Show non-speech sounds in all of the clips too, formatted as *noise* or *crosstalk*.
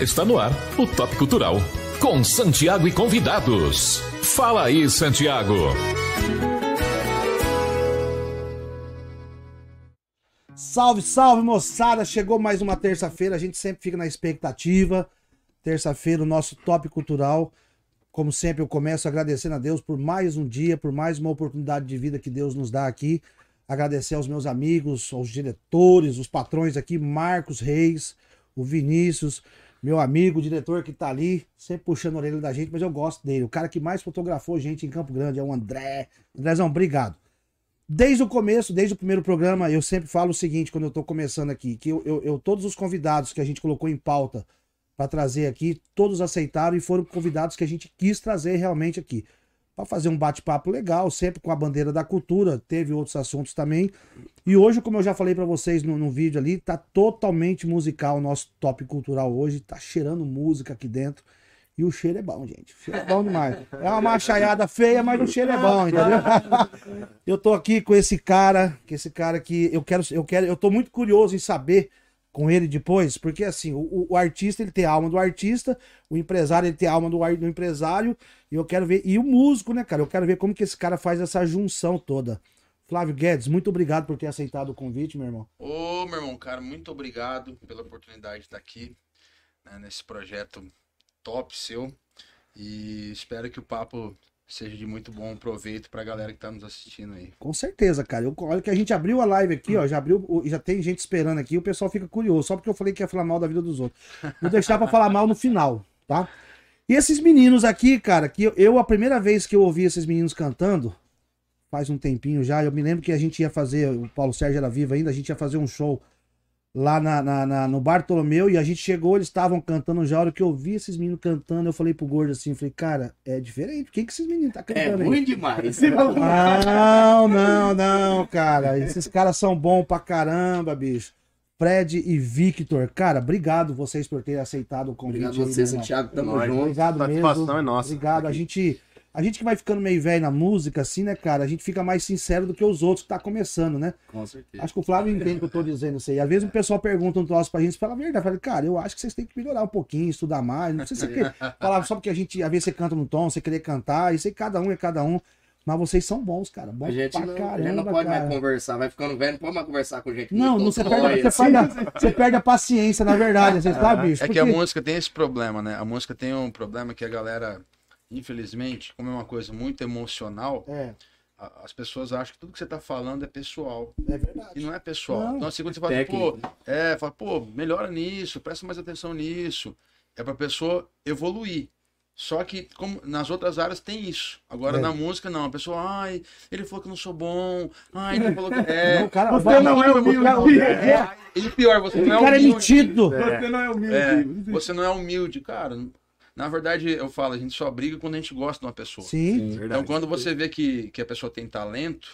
Está no ar o Top Cultural. Com Santiago e convidados. Fala aí, Santiago. Salve, salve, moçada! Chegou mais uma terça-feira, a gente sempre fica na expectativa. Terça-feira, o nosso top cultural. Como sempre, eu começo agradecendo a Deus por mais um dia, por mais uma oportunidade de vida que Deus nos dá aqui. Agradecer aos meus amigos, aos diretores, os patrões aqui, Marcos Reis, o Vinícius, meu amigo, diretor que tá ali, sempre puxando a orelha da gente, mas eu gosto dele. O cara que mais fotografou gente em Campo Grande é o André. Andrézão, obrigado. Desde o começo, desde o primeiro programa, eu sempre falo o seguinte, quando eu tô começando aqui, que eu, eu, eu todos os convidados que a gente colocou em pauta para trazer aqui, todos aceitaram e foram convidados que a gente quis trazer realmente aqui. Para fazer um bate-papo legal, sempre com a bandeira da cultura, teve outros assuntos também. E hoje, como eu já falei para vocês no, no, vídeo ali, tá totalmente musical o nosso top cultural hoje, tá cheirando música aqui dentro. E o cheiro é bom, gente. O cheiro é bom demais. É uma machaiada feia, mas o cheiro é bom, entendeu? eu tô aqui com esse cara, que esse cara que eu quero, eu quero, eu tô muito curioso em saber com ele depois, porque assim, o, o, artista ele tem a alma do artista, o empresário ele tem a alma do, do empresário, e eu quero ver, e o músico, né, cara? Eu quero ver como que esse cara faz essa junção toda. Flávio Guedes, muito obrigado por ter aceitado o convite, meu irmão. Ô, meu irmão, cara, muito obrigado pela oportunidade de estar aqui né, nesse projeto top seu. E espero que o papo seja de muito bom proveito pra galera que tá nos assistindo aí. Com certeza, cara. Eu, olha que a gente abriu a live aqui, ó. Já abriu, já tem gente esperando aqui, o pessoal fica curioso, só porque eu falei que ia falar mal da vida dos outros. Vou deixar pra falar mal no final, tá? E esses meninos aqui, cara, que eu, eu, a primeira vez que eu ouvi esses meninos cantando, faz um tempinho já, eu me lembro que a gente ia fazer, o Paulo Sérgio era vivo ainda, a gente ia fazer um show lá na, na, na, no Bartolomeu e a gente chegou, eles estavam cantando já. A hora que eu vi esses meninos cantando, eu falei pro gordo assim: falei, cara, é diferente. Quem que esses meninos tá cantando? É ruim demais. Não, não, não, cara. Esses caras são bons pra caramba, bicho. Fred e Victor, cara, obrigado vocês por terem aceitado o convite. Obrigado a você, Santiago. Tamo junto. Obrigado mesmo. Satisfação é nossa. Obrigado. A gente a gente que vai ficando meio velho na música, assim, né, cara? A gente fica mais sincero do que os outros que tá começando, né? Com certeza. Acho que o Flávio entende o que eu tô dizendo isso aí. Às vezes o pessoal pergunta um troço pra gente e fala a verdade. Fala, cara, eu acho que vocês têm que melhorar um pouquinho, estudar mais. Não precisa ser *laughs* falar só porque a gente, às vezes você canta no tom, você querer cantar. Isso aí cada um é cada um. Mas vocês são bons, cara. Bons a gente pra não, caramba, a gente não pode cara. mais conversar, vai ficando velho, não pode mais conversar com gente. Não, não você, perde, você, perde a, você perde a paciência, na verdade. Você sabe, bicho? É que a música tem esse problema, né? A música tem um problema que a galera infelizmente, como é uma coisa muito emocional, É, a- as pessoas acham que tudo que você tá falando é pessoal. é verdade. E não é pessoal. Não. Então, assim, quando você fala, Técnico, pô, é, fala, pô, melhora nisso, presta mais atenção nisso. É pra pessoa evoluir. Só que, como nas outras áreas tem isso. Agora, É. na música, não. A pessoa, ai, ele falou que eu não sou bom. Ai, ele falou que. *laughs* É. Não, cara, Você vai- não é humilde. É. E pior, você O não é cara é humilde. metido. Você não é humilde. É, você não é humilde, cara. Na verdade, eu falo, a gente só briga quando a gente gosta de uma pessoa. Sim. Então, quando você vê que, que a pessoa tem talento,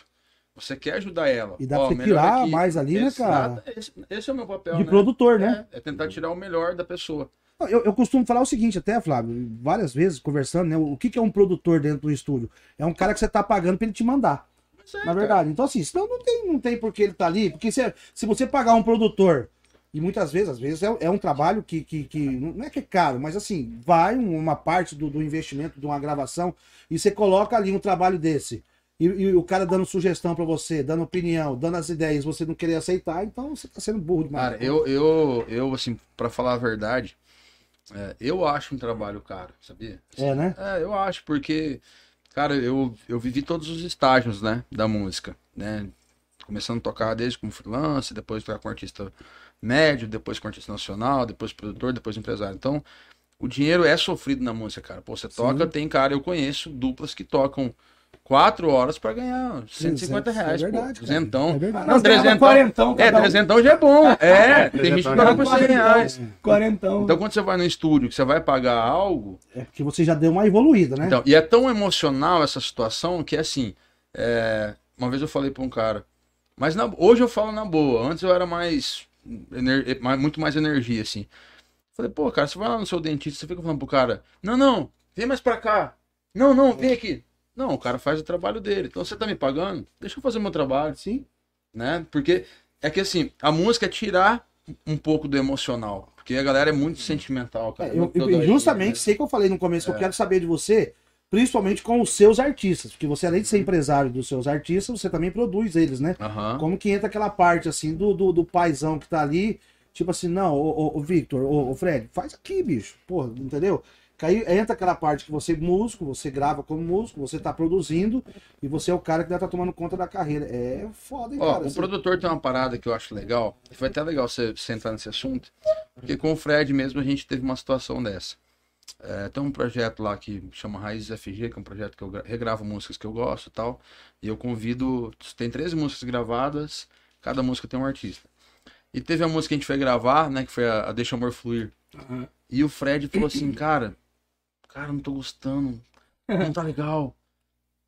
você quer ajudar ela. E dá Ó, pra você melhor tirar aqui. mais ali, né, cara? Esse, esse é o meu papel, De né? produtor, né? É, é tentar tirar o melhor da pessoa. Eu, eu costumo falar o seguinte, até, Flávio, várias vezes conversando, né? O que, que é um produtor dentro do estúdio? É um cara que você tá pagando pra ele te mandar. Mas é, Na cara. verdade. Então, assim, senão não tem, não tem por que ele tá ali. Porque se, se você pagar um produtor, e muitas vezes, às vezes, é, é um trabalho que, que, que. Não é que é caro, mas assim, vai um- uma parte do, do investimento de uma gravação e você coloca ali um trabalho desse. E, e o cara dando sugestão pra você, dando opinião, dando as ideias, você não querer aceitar, então você tá sendo burro demais. Cara, eu, eu, eu, assim, pra falar a verdade, é, eu acho um trabalho caro, sabia? É, né? É, eu acho, porque, cara, eu, eu vivi todos os estágios, né, da música, né? Começando a tocar desde como freelance, depois tocar com artista médio, depois com artista nacional, depois produtor, depois empresário. Então, o dinheiro é sofrido na música, cara. Pô, você toca, tem cara, eu conheço duplas que tocam quatro horas pra ganhar 150 reais, é pô. verdade. Duzentão. É verdade. Não, trezentão. quarentão É, cada um. trezentão já é bom. *laughs* É, tem gente que Trezentão paga por é 100 reais. Quarentão. Então, quando você vai no estúdio, que você vai pagar algo, É porque você já deu uma evoluída, né? então, e é tão emocional essa situação que assim, é, uma vez eu falei pra um cara, mas na- hoje eu falo na boa, antes eu era mais, ener- muito mais energia, assim. Falei, pô, cara, você vai lá no seu dentista, você fica falando pro cara, não, não, vem mais pra cá. Não, não, vem aqui. Não, o cara faz o trabalho dele. Então você tá me pagando? Deixa eu fazer o meu trabalho, Sim. né? Porque é que assim, a música é tirar um pouco do emocional. Porque a galera é muito sentimental, cara. É, eu, eu- justamente né? sei que eu falei no começo que É. eu quero saber de você, principalmente com os seus artistas, porque você além de ser empresário dos seus artistas, você também produz eles, né? Aham. Como que entra aquela parte assim do, do, do paizão que tá ali, tipo assim, não, ô, ô, ô, Victor, ô, ô, Fred, faz aqui, bicho, porra, entendeu? Que aí entra aquela parte que você é músico, você grava como músico, você tá produzindo e você é o cara que deve estar tomando conta da carreira. É foda, hein, Ó, cara? o Você- produtor tem uma parada que eu acho legal, e foi até legal você, você entrar nesse assunto, porque com o Fred mesmo a gente teve uma situação dessa. É, tem um projeto lá que chama Raízes FG, que é um projeto que eu gra- regravo músicas que eu gosto e tal, e eu convido, tem 13 músicas gravadas, cada música tem um artista. E teve a música que a gente foi gravar, né, que foi a, a Deixa o Amor Fluir, Aham. e o Fred falou assim, cara, cara, não tô gostando, não tá legal, *laughs*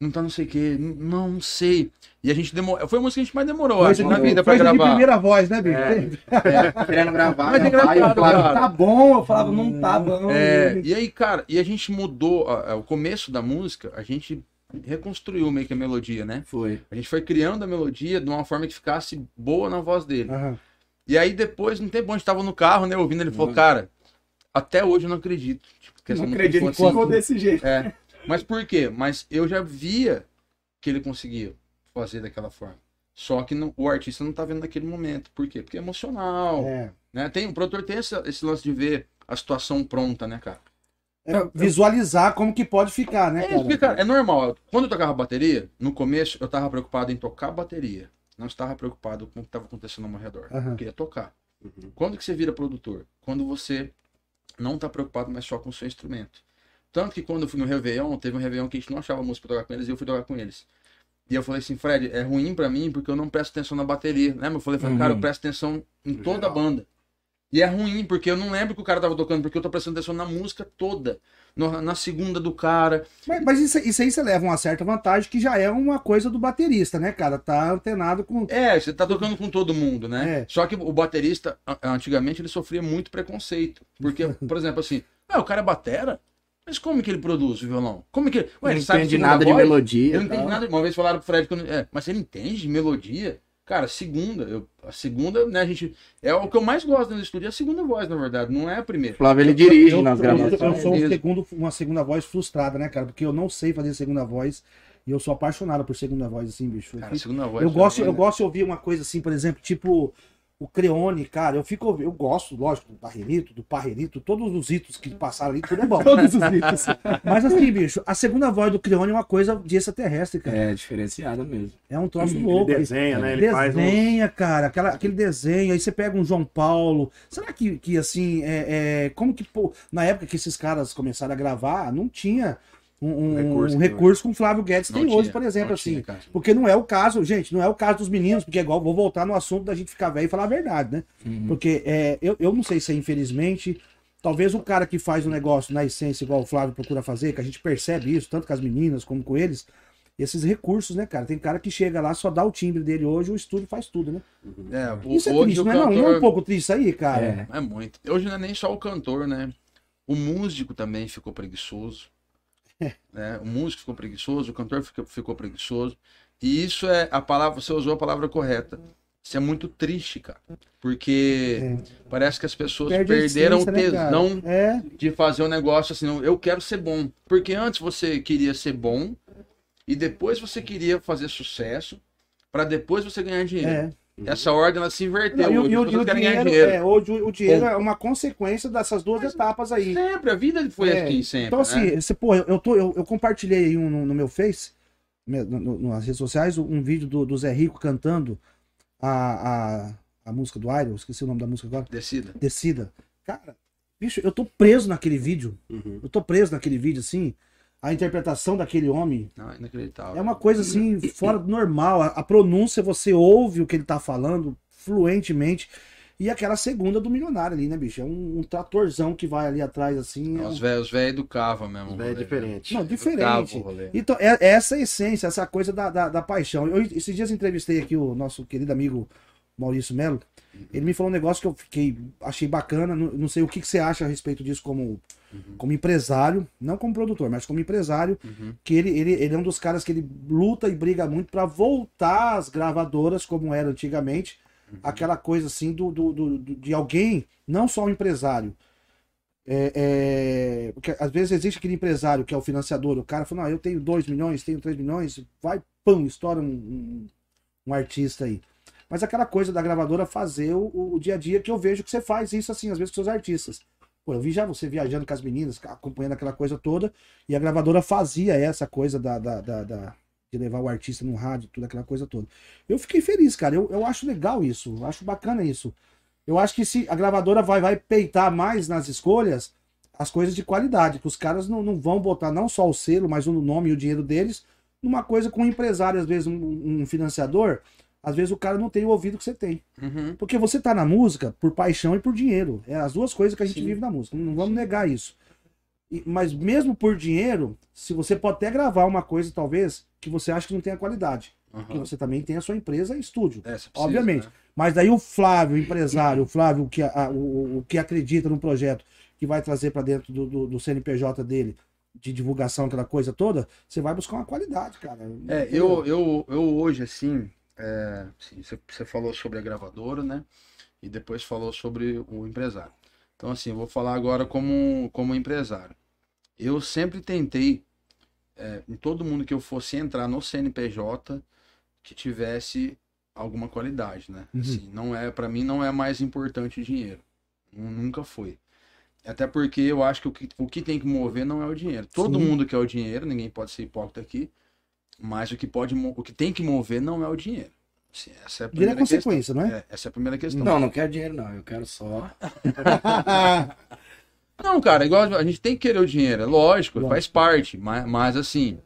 não tá não sei o que, não, não sei. E a gente demorou, foi a música que a gente mais demorou, acho, Coisa na vida pra coisa de gravar. primeira voz, né, bicho? É. *laughs* Querendo gravar, Mas é gravar, e Flávio, cara. tá bom, eu falava, não tá bom. É, e aí, cara, e a gente mudou a- a- o começo da música, a gente reconstruiu meio que a melodia, né? Foi. A gente foi criando a melodia de uma forma que ficasse boa na voz dele. Aham. E aí depois, não tem bom, a gente tava no carro, né, ouvindo, ele falou, Uhum. cara, até hoje eu não acredito. Tipo, que essa Não música acredito que ficou ficou assim. desse jeito. É. Mas por quê? Mas eu já via que ele conseguia fazer daquela forma. Só que não- o artista não tá vendo naquele momento. Por quê? Porque é emocional. É. Né? Tem, o produtor tem esse, esse lance de ver a situação pronta, né, cara? É, visualizar como que pode ficar, né, É, cara? porque, cara, é normal. Quando eu tocava bateria, no começo eu tava preocupado em tocar bateria. Não estava preocupado com o que estava acontecendo ao meu redor. Aham. Eu queria tocar. Uhum. Quando que você vira produtor? Quando você não tá preocupado mais só com o seu instrumento. Tanto que quando eu fui no Réveillon, teve um Réveillon que a gente não achava música pra tocar com eles e eu fui tocar com eles. E eu falei assim, Fred, é ruim pra mim porque eu não presto atenção na bateria, né? Eu falei, cara, eu presto atenção em toda a banda. E é ruim porque eu não lembro que o cara tava tocando, porque eu tô prestando atenção na música toda. No- na segunda do cara. Mas, mas isso, isso aí você leva uma certa vantagem que já é uma coisa do baterista, né, cara? Tá antenado com. É, você tá tocando com todo mundo, né? É. Só que o baterista, antigamente, ele sofria muito preconceito. Porque, *laughs* por exemplo, assim, ah, o cara é batera, mas como que ele produz o violão? Como que ele. Ué, não ele sabe entende nada de voz? melodia. Ele não e entende tal. nada. Uma vez falaram pro Fred que eu não- é, mas ele entende de melodia? Cara, segunda, eu, a segunda, né, a gente. É o que eu mais gosto no estúdio, é a segunda voz, na verdade, não é a primeira. Flávio, ele dirige eu, nas eu- eu- gravações. eu sou um segundo, uma segunda voz frustrada, né, cara? Porque eu não sei fazer segunda voz e eu sou apaixonado por segunda voz, assim, bicho. Eu Cara, segunda voz. eu gosto, é- eu gosto de ouvir uma coisa assim, por exemplo, tipo o Creone, cara, eu fico eu gosto, lógico, do Barrerito, do Parrerito, todos os hitos que passaram ali, tudo é bom. *laughs* Todos os itens. Mas assim, bicho, a segunda voz do Creone é uma coisa de extraterrestre, cara. É, diferenciada mesmo. É um troço Ele louco. desenha, né? Ele faz um... desenha, cara, aquela, aquele desenho, aí você pega um João Paulo. Será que, que assim, é, é, como que, pô, na época que esses caras começaram a gravar, não tinha um, um- Recurso, um né? recurso que o Flávio Guedes Não tem tinha, hoje, por exemplo, assim. tinha. Porque não é o caso, gente, não é o caso dos meninos, porque é igual, vou voltar no assunto da gente ficar velho e falar a verdade, né? Uhum. Porque é, eu, eu não sei se é infelizmente, talvez o cara que faz o negócio na essência, igual o Flávio procura fazer, que a gente percebe isso, tanto com as meninas como com eles, esses recursos, né, cara? Tem cara que chega lá, só dá o timbre dele hoje, o estúdio faz tudo, né? É, o- Isso é hoje triste, o não é, não? Não é um cantor- pouco triste aí, cara? É. É muito. Hoje não é nem só o cantor, né? O músico também ficou preguiçoso. Né? O músico ficou preguiçoso, o cantor ficou, ficou preguiçoso. E isso é a palavra, você usou a palavra correta. Isso é muito triste, cara. Porque parece que as pessoas Perde perderam o né, tesão É, de fazer um negócio assim, eu quero ser bom. Porque antes você queria ser bom e depois você queria fazer sucesso para depois você ganhar dinheiro. é. Essa ordem ela se inverteu. Não, e, o- hoje e o, o dinheiro, dinheiro. é, hoje o, o dinheiro é uma consequência dessas duas etapas aí. Sempre, a vida foi É, assim sempre. Então, assim, né? você, pô, eu, tô, eu, eu compartilhei aí um, no, no meu Face, no- no- nas redes sociais, um vídeo do, do Zé Rico cantando a, a, a música do Iron, esqueci o nome da música agora, Decida. Descida. Cara, bicho, eu tô preso naquele vídeo. Uhum. Eu tô preso naquele vídeo, assim. A interpretação daquele homem Não, inacreditável. é uma coisa assim, fora do normal. A, a pronúncia, você ouve o que ele tá falando fluentemente. E aquela segunda do milionário ali, né, bicho? É um, um tratorzão que vai ali atrás, assim. é um- Os velhos velho educavam mesmo. É diferente. Não, diferente. Então, é, é essa a essência, essa coisa da, da, da paixão. Eu, esses dias entrevistei aqui o nosso querido amigo Maurício Melo. Ele me falou um negócio que eu fiquei, achei bacana. Não, não sei o que, que você acha a respeito disso como, como empresário, não como produtor, mas como empresário. Uhum. Que ele, ele, ele é um dos caras que ele luta e briga muito para voltar às gravadoras como era antigamente, aquela coisa assim do, do, do- de alguém, não só um empresário. É, é, porque às vezes existe aquele empresário que é o financiador, o cara fala, não, eu tenho 2 milhões, tenho 3 milhões, vai, pum, estoura um, um, um artista aí. Mas aquela coisa da gravadora fazer o, o dia a dia que eu vejo que você faz isso assim, às vezes com seus artistas. Pô, eu vi já você viajando com as meninas, acompanhando aquela coisa toda, e a gravadora fazia essa coisa da, da, da- da- de levar o artista no rádio, toda aquela coisa toda. Eu fiquei feliz, cara. Eu, eu acho legal isso, eu acho bacana isso. Eu acho que se a gravadora vai, vai peitar mais nas escolhas as coisas de qualidade, que os caras não, não vão botar não só o selo, mas o nome e o dinheiro deles numa coisa com um empresário, às vezes um, um financiador, às vezes o cara não tem o ouvido que você tem. Uhum. Porque você tá na música por paixão e por dinheiro. É as duas coisas que a gente Sim. vive na música. Não vamos negar isso. E- mas mesmo por dinheiro, se você pode até gravar uma coisa, talvez, que você acha que não tenha qualidade. Porque Uhum. você também tem a sua empresa e estúdio. É, precisa, Obviamente. né? Mas daí o Flávio, o empresário, o Flávio que, a- o, o que acredita no projeto, que vai trazer para dentro do, do, do CNPJ dele, de divulgação, aquela coisa toda, você vai buscar uma qualidade, cara. É, eu, eu, eu hoje, assim, é, você, falou sobre a gravadora, né? E depois falou sobre o empresário. Então, assim, eu vou falar agora como, como empresário. Eu sempre tentei, é, em todo mundo que eu fosse entrar no CNPJ, que tivesse alguma qualidade, né? Uhum. Assim, não é, para mim, não é mais importante o dinheiro. Nu- Nunca foi. Até porque eu acho que o que, o que tem que mover não é o dinheiro. Todo Sim. mundo quer o dinheiro, ninguém pode ser hipócrita aqui. Mas o que pode, o que tem que mover não é o dinheiro. Assim, essa é a Dinheiro primeira é consequência, não é? questão. É, essa é a primeira questão. Não, não quero dinheiro, não. Eu quero só. *laughs* Não, cara, igual a gente tem que querer o dinheiro, é lógico, Lógico. faz parte, mas, mas assim,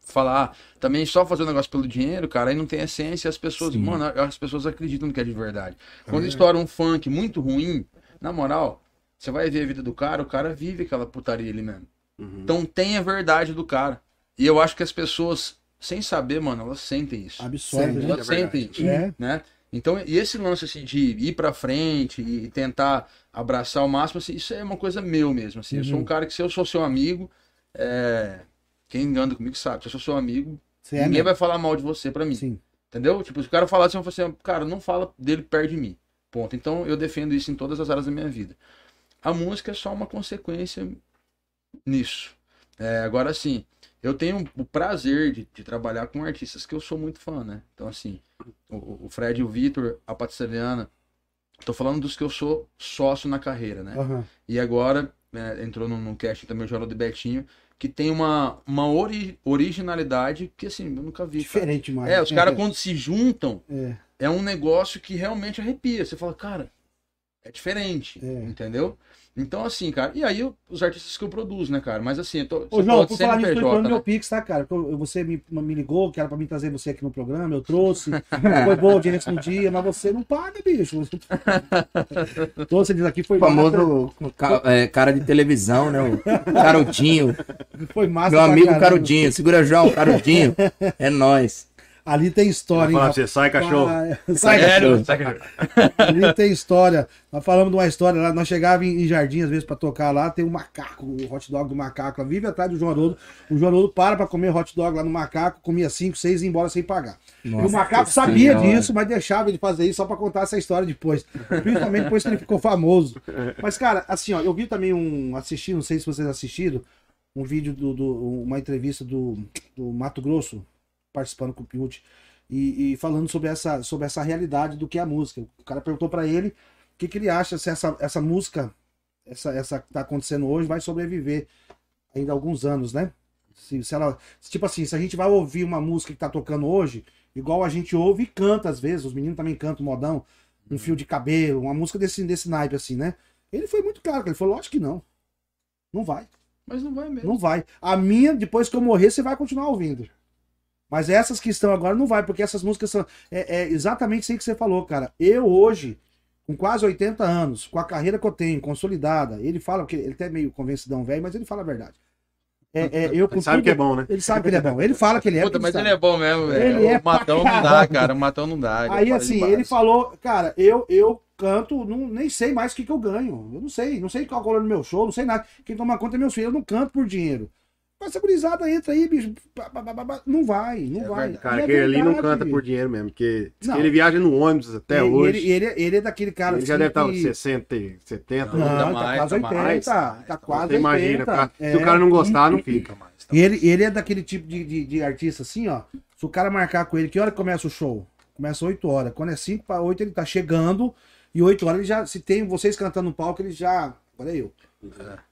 falar também só fazer o negócio pelo dinheiro, cara, aí não tem essência, as pessoas, Sim. mano, as pessoas acreditam que é de verdade. Quando estoura um funk muito ruim, na moral, você vai ver a vida do cara, o cara vive aquela putaria ali mesmo. Então tem a verdade do cara. E eu acho que as pessoas, sem saber, mano, elas sentem isso. Absorve, Sim. né? Elas sentem isso É. né? Então, e esse lance assim de ir pra frente e tentar abraçar o máximo, assim, isso é uma coisa meu mesmo, assim. Eu sou Uhum. um cara que se eu sou seu amigo, é, quem anda comigo sabe, se eu sou seu amigo, Você é ninguém vai falar mal de você pra mim, Sim. entendeu? Tipo, se o cara falar assim, eu falo assim, cara, não fala dele perto de mim, ponto. Então, eu defendo isso em todas as áreas da minha vida. A música é só uma consequência nisso. É, agora, assim, eu tenho o prazer de, de trabalhar com artistas que eu sou muito fã, né? Então, assim, o, o Fred, o Vitor, a Patriciana, tô falando dos que eu sou sócio na carreira, né? Aham. E agora, né, entrou no cast também o Jornal de Betinho, que tem uma, uma ori- originalidade que, assim, eu nunca vi. cara. Diferente mais. É, os caras quando se juntam, É. é um negócio que realmente arrepia. Você fala, cara, é diferente, É. entendeu? Então, assim, cara, e aí os artistas que eu produzo, né, cara? Mas assim, eu tô. Ô, João, por de falar nisso, tô falando né? meu Pix, tá, cara? Você me, me ligou, que era pra mim trazer você aqui no programa, eu trouxe. Foi boa a audiência no dia, mas você não paga, bicho. *laughs* Todos vocês aqui foi O famoso ca- é, cara de televisão, né? O Carudinho. Foi massa Meu amigo. Carudinho. Segura, João, Carudinho. É nóis. Ali tem história, hein? Você, sai *laughs* cachorro. Sai, Sério? Sério? Ali tem história. Nós falamos de uma história lá. Nós chegávamos em, em Jardim, às vezes, pra tocar lá. Tem um macaco, o hot dog do macaco lá. Vive atrás do João Haroldo. O João Haroldo para pra comer hot dog lá no macaco. Comia cinco, seis e ia embora sem pagar. e o macaco sabia Senhora. disso, mas deixava ele fazer isso só pra contar essa história depois. Principalmente depois que ele ficou famoso. Mas, cara, assim, ó, eu vi também um. Assisti, não sei se vocês assistiram, um vídeo do. do- uma entrevista do, do Mato Grosso, participando com o Piute. E, e falando sobre essa, sobre essa realidade do que é a música. O cara perguntou pra ele o que, que ele acha se essa, essa música, essa, essa que tá acontecendo hoje, vai sobreviver ainda alguns anos, né? Se, se ela, tipo assim, se a gente vai ouvir uma música que tá tocando hoje, igual a gente ouve e canta às vezes, os meninos também cantam modão, um fio de cabelo, uma música desse, desse naipe assim, né? Ele foi muito claro, ele falou, lógico que não. Não vai. Mas não vai mesmo. Não vai. A minha, depois que eu morrer, você vai continuar ouvindo. Mas essas que estão agora não vai, porque essas músicas são. É, é exatamente isso aí que você falou, cara. Eu hoje, com quase 80 anos, com a carreira que eu tenho, consolidada, ele fala que ele até é meio convencidão velho, mas ele fala a verdade. É, é, *laughs* eu Ele sabe tudo- que é bom, né? Ele sabe que ele é bom. Ele fala que ele é. Puta, porque mas sabe. ele é bom mesmo, velho. Ele é o Matão não dá, cara. O Matão não dá. Aí assim, demais. ele falou, cara, eu eu canto, não, nem sei mais o que, que eu ganho. Eu não sei, não sei qual é o valor do meu show, não sei nada. Quem toma conta é meus filhos, eu não canto por dinheiro. Essa gurizada entra aí, bicho. Não vai, não É vai. verdade. Cara, E é aquele ali não verdade. canta por dinheiro mesmo, porque Não. ele viaja no ônibus até ele, hoje. Ele, ele, ele é daquele cara. Ele já assim deve estar que- uns 60, 70. Não, Ainda tá mais, quase tá 80. mais, tá tá quase Você imagina, 80. cara, É. se o cara não gostar, não fica. Mais. E ele, ele é daquele tipo de, de, de artista assim, ó. Se o cara marcar com ele, que hora que começa o show? Começa 8 horas. Quando é 5 para 8, ele tá chegando. E 8 horas ele já. Se tem vocês cantando no palco, ele já. Olha eu.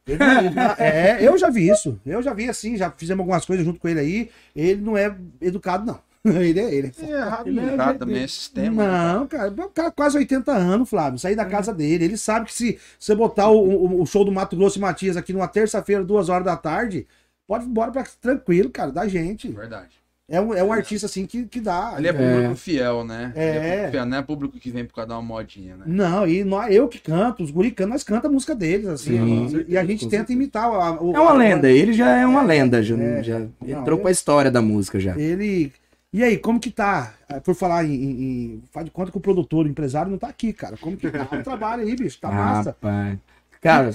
Ele não- é, eu já vi isso. Eu já vi assim, já fizemos algumas coisas junto com ele aí. Ele não é educado, não. *laughs* Ele é. Ele é É errado Ele é- Cara, também é sistema. né, não, cara, o cara quase 80 anos, Flávio, sair da casa dele. Ele sabe que se você botar o, o- o show do Mato Grosso e Matias aqui numa terça-feira, duas horas da tarde, pode ir embora pra, tranquilo, cara, da gente. Verdade. É um, é um artista assim que, que dá. Ali é público fiel, né? É. Ali público fiel, não é público que vem por causa de uma modinha, né? Não, e nós, eu que canto, os guri cantam, nós cantamos a música deles, assim. Sim, e, e a gente tenta imitar. a- o- É uma a- lenda, ele já é uma lenda, já, É. já Não, entrou eu- pra história da música já. Ele. E aí, como que tá? Ah, Por falar em, em- em- Faz de conta que o produtor, o empresário não tá aqui, cara. Como que tá o trabalho aí, bicho? Tá massa. Rapaz. Cara,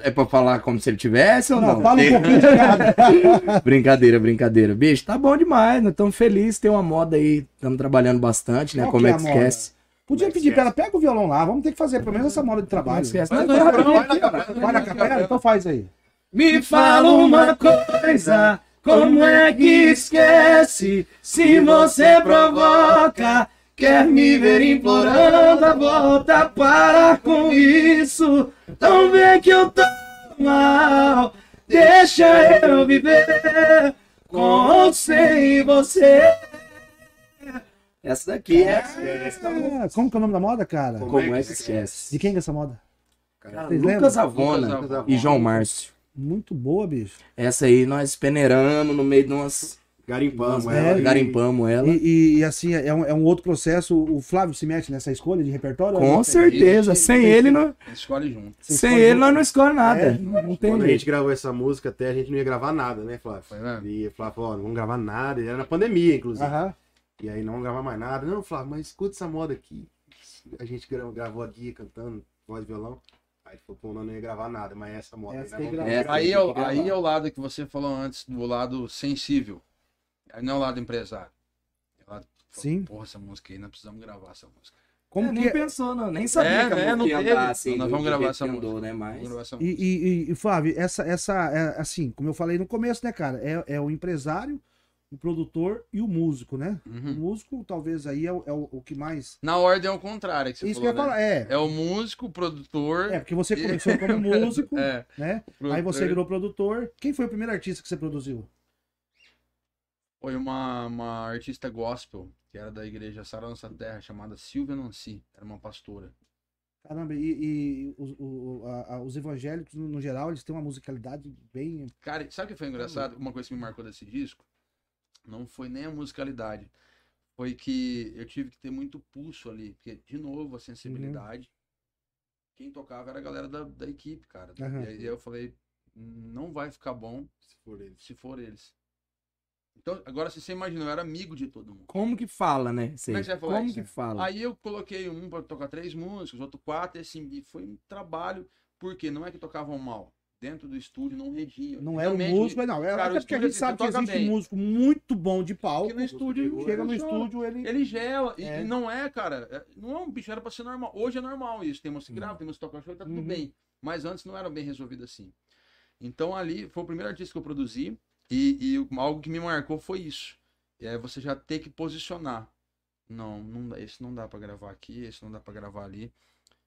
é pra falar como se ele tivesse ou não? Não, fala um pouquinho de cada. *laughs* Brincadeira, brincadeira. Bicho, tá bom demais, nós estamos felizes, tem uma moda aí, estamos trabalhando bastante, né? Qual como é é que moda? esquece? Podia pedir pra ela, pega o violão lá, vamos ter que fazer pelo menos essa moda de é trabalho. que esquece? Não, não. Vai na capela? Então faz aí. Me fala uma coisa, como é que esquece? Se você provoca, quer me ver implorando a volta, para com isso. Então vê que eu tô mal, deixa eu viver com ou sem você. Essa daqui é. Ah, como que é o nome da moda, cara? Como é que esquece? De quem que é essa moda? Cara, Vocês Lucas? Avona Lucas Avona. e João Márcio. Muito boa, bicho. Essa aí nós peneiramos no meio de umas. Garimpamos umas ela. É, garimpamos ela. E, e- e, assim, é um, é um outro processo. O Flávio se mete nessa escolha de repertório? Com certeza. Sem ele, não, Escolhe junto. Sem escolhe ele junto? nós não escolhe nada. É. Não tem Quando a jeito. gente gravou essa música, até a gente não ia gravar nada, né, Flávio? Foi mesmo? E o Flávio falou, ó, não vamos gravar nada. E era na pandemia, inclusive. Aham. E aí não vamos gravar mais nada. Não, Flávio, mas escuta essa moda aqui. A gente gra- gravou a guia cantando, voz e violão. Aí ele falou, pô, não, não ia gravar nada, mas essa moda Essa aí, né, vamos- Aí é, o, aí é o lado que você falou antes, do lado sensível. Aí não é o lado empresário. É o lado, Sim. Porra, essa música aí, nós precisamos gravar essa música. Como É, que nem é? pensou, não. Nem sabia É, que a né, não ia andar assim. Nós vamos gravar essa andou, música. né? Vamos Mas... gravar essa E, música. e, e, e, Flávio, essa, essa é, assim, como eu falei no começo, né, cara? É, é o empresário, o produtor e o músico, né? O Uhum. músico, talvez aí é, o, é o, o que mais. Na ordem ao contrário que você Isso que eu falou, ia falar, né? é. É o músico, o produtor. É, porque você começou como *laughs* músico, É, né? produtor. Aí você virou produtor. Quem foi o primeiro artista que você produziu? Foi uma, uma artista gospel, que era da igreja Sara Nossa Terra, chamada Silvia Nancy. Era uma pastora. Caramba, e, e os, o- a- a- os evangélicos, no, no geral, eles têm uma musicalidade bem. Cara, sabe o que foi engraçado? Uma coisa que me marcou desse disco não foi nem a musicalidade. Foi que eu tive que ter muito pulso ali. Porque, de novo, a sensibilidade. Quem tocava era a galera da, da equipe, cara. Aham. E aí eu falei, não vai ficar bom Se for ele. se for eles. Então, agora se você imagina, eu era amigo de todo mundo. Como que fala, né? Isso Como é que você vai falar Como isso? que fala? Aí eu coloquei um pra tocar três músicas, outro quatro, e assim, e foi um trabalho, porque não é que tocavam mal. Dentro do estúdio não rendia. Não é o músico, mas não. É, cara, até porque a gente sabe que você toca existe bem. músico muito bom de palco. Porque no estúdio Chega no estúdio, ele. Ele gela. E, É. e não é, cara. é- Não é um bicho, era pra ser normal. Hoje é normal isso. Tem música que grava, tem música que toca show e tá tudo Uhum. bem. Mas antes não era bem resolvido assim. Então ali foi o primeiro artista que eu produzi. E, e algo que me marcou foi isso. E aí você já ter que posicionar. Não, não dá, esse não dá pra gravar aqui, esse não dá pra gravar ali.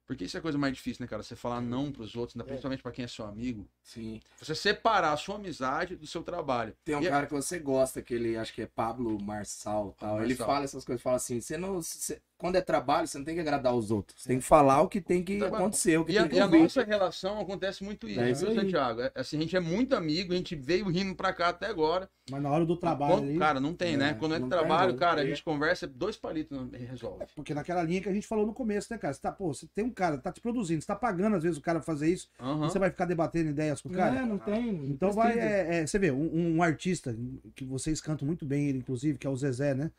Porque isso é a coisa mais difícil, né, cara? Você falar não pros outros, ainda principalmente pra quem é seu amigo. Sim. Você separar a sua amizade do seu trabalho. Tem um E- cara que você gosta, que ele acho que é Pablo Marçal tal. Ele Marçal. fala essas coisas, fala assim, você não. você- quando é trabalho, você não tem que agradar os outros. Você tem que falar o que tem que Trabalho. acontecer, o que E a, tem que e a nossa relação acontece muito isso, É isso viu, aí. Santiago? É, assim, a gente é muito amigo, a gente veio rindo pra cá até agora. Mas na hora do trabalho Quando- ali. cara, não tem, né? É, Quando é não tem, trabalho, não. cara, a É. gente conversa, dois palitos não resolve. Porque naquela linha que a gente falou no começo, né, cara? Você tá, pô, você tem um cara, tá te produzindo, você tá pagando às vezes o cara fazer isso, e você vai ficar debatendo ideias com o cara. É, não tem. Então vai, é, é, você vê, um, um artista que vocês cantam muito bem, ele, inclusive, que é o Zezé, né?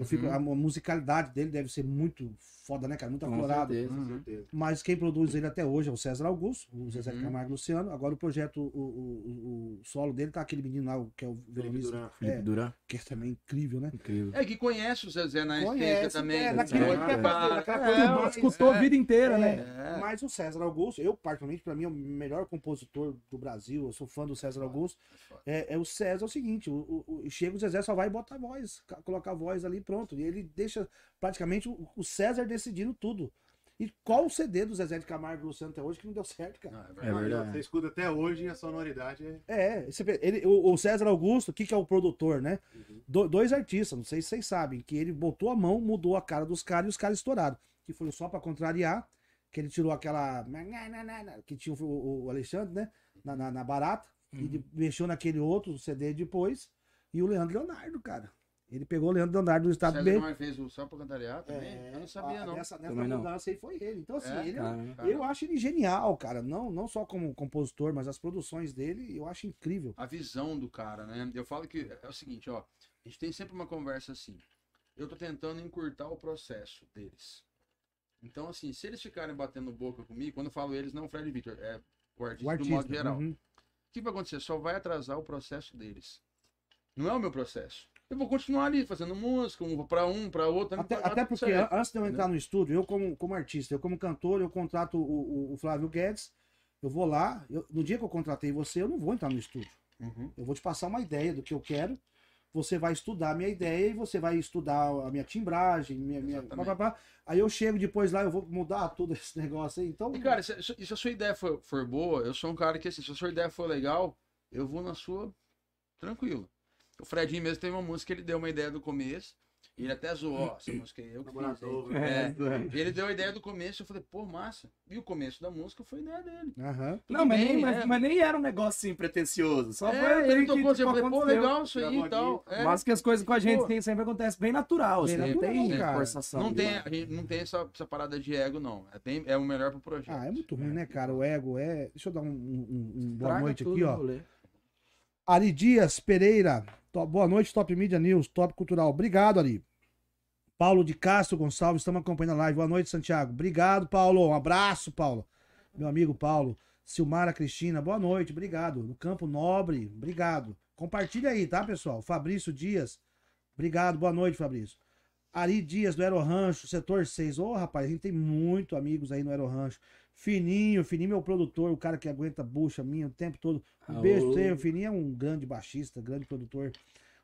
Eu fico, Uhum. a, mu- musicalidade dele deve ser muito foda, né, cara? Muito Com certeza. Com certeza. Mas quem produz ele até hoje é o César Augusto, o Zezé Uhum. Camargo Luciano. Agora o projeto, o, o- o- solo dele tá aquele menino lá, que é o. Felipe é, Duran, que é também incrível, né? incrível. É que conhece o Zezé na Conhece, essência também. é, naquilo É, é, é, Escutou a vida inteira, né? é. Mas o César Augusto, eu particularmente, pra mim, é o melhor compositor do Brasil, eu sou fã do César Augusto. É, é o César, é o seguinte, o, o, o- chega o Zezé só vai e bota a voz, ca- colocar a voz ali e pronto. E ele deixa praticamente o, o César decidindo tudo. E qual o CD do Zezé de Camargo e Luciano até hoje que não deu certo, cara? Ah, é É verdade. verdade. Você escuta até hoje e a sonoridade é. É, ele, o, o César Augusto, o que, que é o produtor, né? Do- dois artistas, não sei se vocês sabem, que ele botou a mão, mudou a cara dos caras e os caras estouraram. Que foi só pra contrariar, que ele tirou aquela. que tinha o, o Alexandre, né? Na, na, na barata, e de- mexeu naquele outro CD depois. E o Leandro Leonardo, cara. Ele pegou o Leandro Leonardo do Estado César B. Camargo fez o Só pra Cantariar também? eu não sabia, a- não. Nessa, nessa Também não. mudança aí foi ele. Então, assim, É, ele é- Cara, Cara, eu acho ele genial, cara. Não, não só como compositor, mas as produções dele eu acho incrível. a visão do cara, né? Eu falo que é o seguinte, ó. A gente tem sempre uma conversa assim. Eu tô tentando encurtar o processo deles. Então, assim, se eles ficarem batendo boca comigo, quando eu falo eles, não o Fred Victor, é o artista, O artista. do modo geral. uhum. O que vai acontecer? Só vai atrasar o processo deles. Não é o meu processo. Eu vou continuar ali fazendo música, um pra um, pra outro. Até, até porque certo. antes de eu entrar no estúdio, eu como, como artista, eu como cantor, eu contrato o, o- o Flávio Guedes, eu vou lá, eu- no dia que eu contratei você, eu não vou entrar no estúdio. Uhum. Eu vou te passar uma ideia do que eu quero, você vai estudar a minha ideia e você vai estudar a minha timbragem, minha, minha pá, pá, pá. aí eu chego depois lá, eu vou mudar tudo esse *laughs* negócio aí, então... E, cara, se, se- se a sua ideia for, for boa, eu sou um cara que, assim, se a sua ideia for legal, eu vou na sua tranquilo. O Fredinho mesmo teve uma música que ele deu uma ideia do começo, e ele até zoou, ó, essa música eu que fiz. hein? Laborador, É, ele deu a ideia do começo, eu falei, pô, massa. E o começo da música foi ideia dele. Aham. Não, mas, bem, nem, mas, é. mas nem era um negócio assim pretencioso. Só É, foi ele que, tocou, assim, eu tipo, falei, pô, legal isso aí e tal. É. Mas que as coisas com a gente Pô. tem, sempre acontece bem natural. Bem assim, natural, não tem cara. forçação. Não tem, não tem essa, essa parada de ego, não. É, bem, é o melhor pro projeto. Ah, é muito ruim, né, cara? O ego é... Deixa eu dar um, um- um boa noite tudo aqui, ó. rolê. Ari Dias Pereira, boa noite, Top Media News, Top Cultural. Obrigado, Ari. Paulo de Castro Gonçalves, estamos acompanhando a live. Boa noite, Santiago. Obrigado, Paulo. Um abraço, Paulo. Meu amigo Paulo. Silmara Cristina, boa noite, obrigado. No Campo Nobre, obrigado. Compartilha aí, tá, pessoal? Fabrício Dias, obrigado, boa noite, Fabrício. Ari Dias, do Aero Rancho, setor 6. Ô, rapaz, a gente tem muito amigos aí no Aero Rancho. Fininho, Fininho, meu produtor, o cara que aguenta bucha minha o tempo todo. Um Alô. beijo pra Fininho é um grande baixista, grande produtor.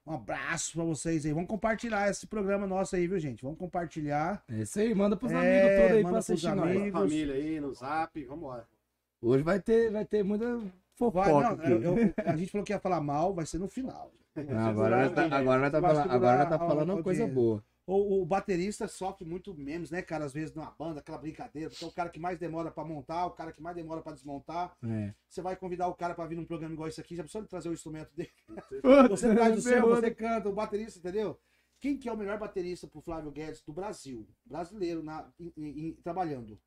Um abraço pra vocês aí. Vamos compartilhar esse programa nosso aí, viu, gente? Vamos compartilhar. É isso aí, manda pros É, amigos todos aí manda pra pros assistir nós. amigos. Família aí no zap, vambora. Hoje vai ter, vai ter muita Vai, fofoca não, aqui. eu- eu- a gente falou que ia falar mal, vai ser no final. Não, agora nós tá, agora nós tá Vai falando, agora nós tá falando uma coisa boa. O, o baterista sofre muito menos, né, cara? Às vezes numa banda, aquela brincadeira, porque é o cara que mais demora pra montar, o cara que mais demora pra desmontar. É. Você vai convidar o cara pra vir num programa igual esse aqui, já precisa trazer o instrumento dele. Você traz o seu, ferrou. você canta, o baterista, entendeu? Quem que é o melhor baterista pro Flávio Guedes do Brasil? Brasileiro, na, em- em- em- trabalhando.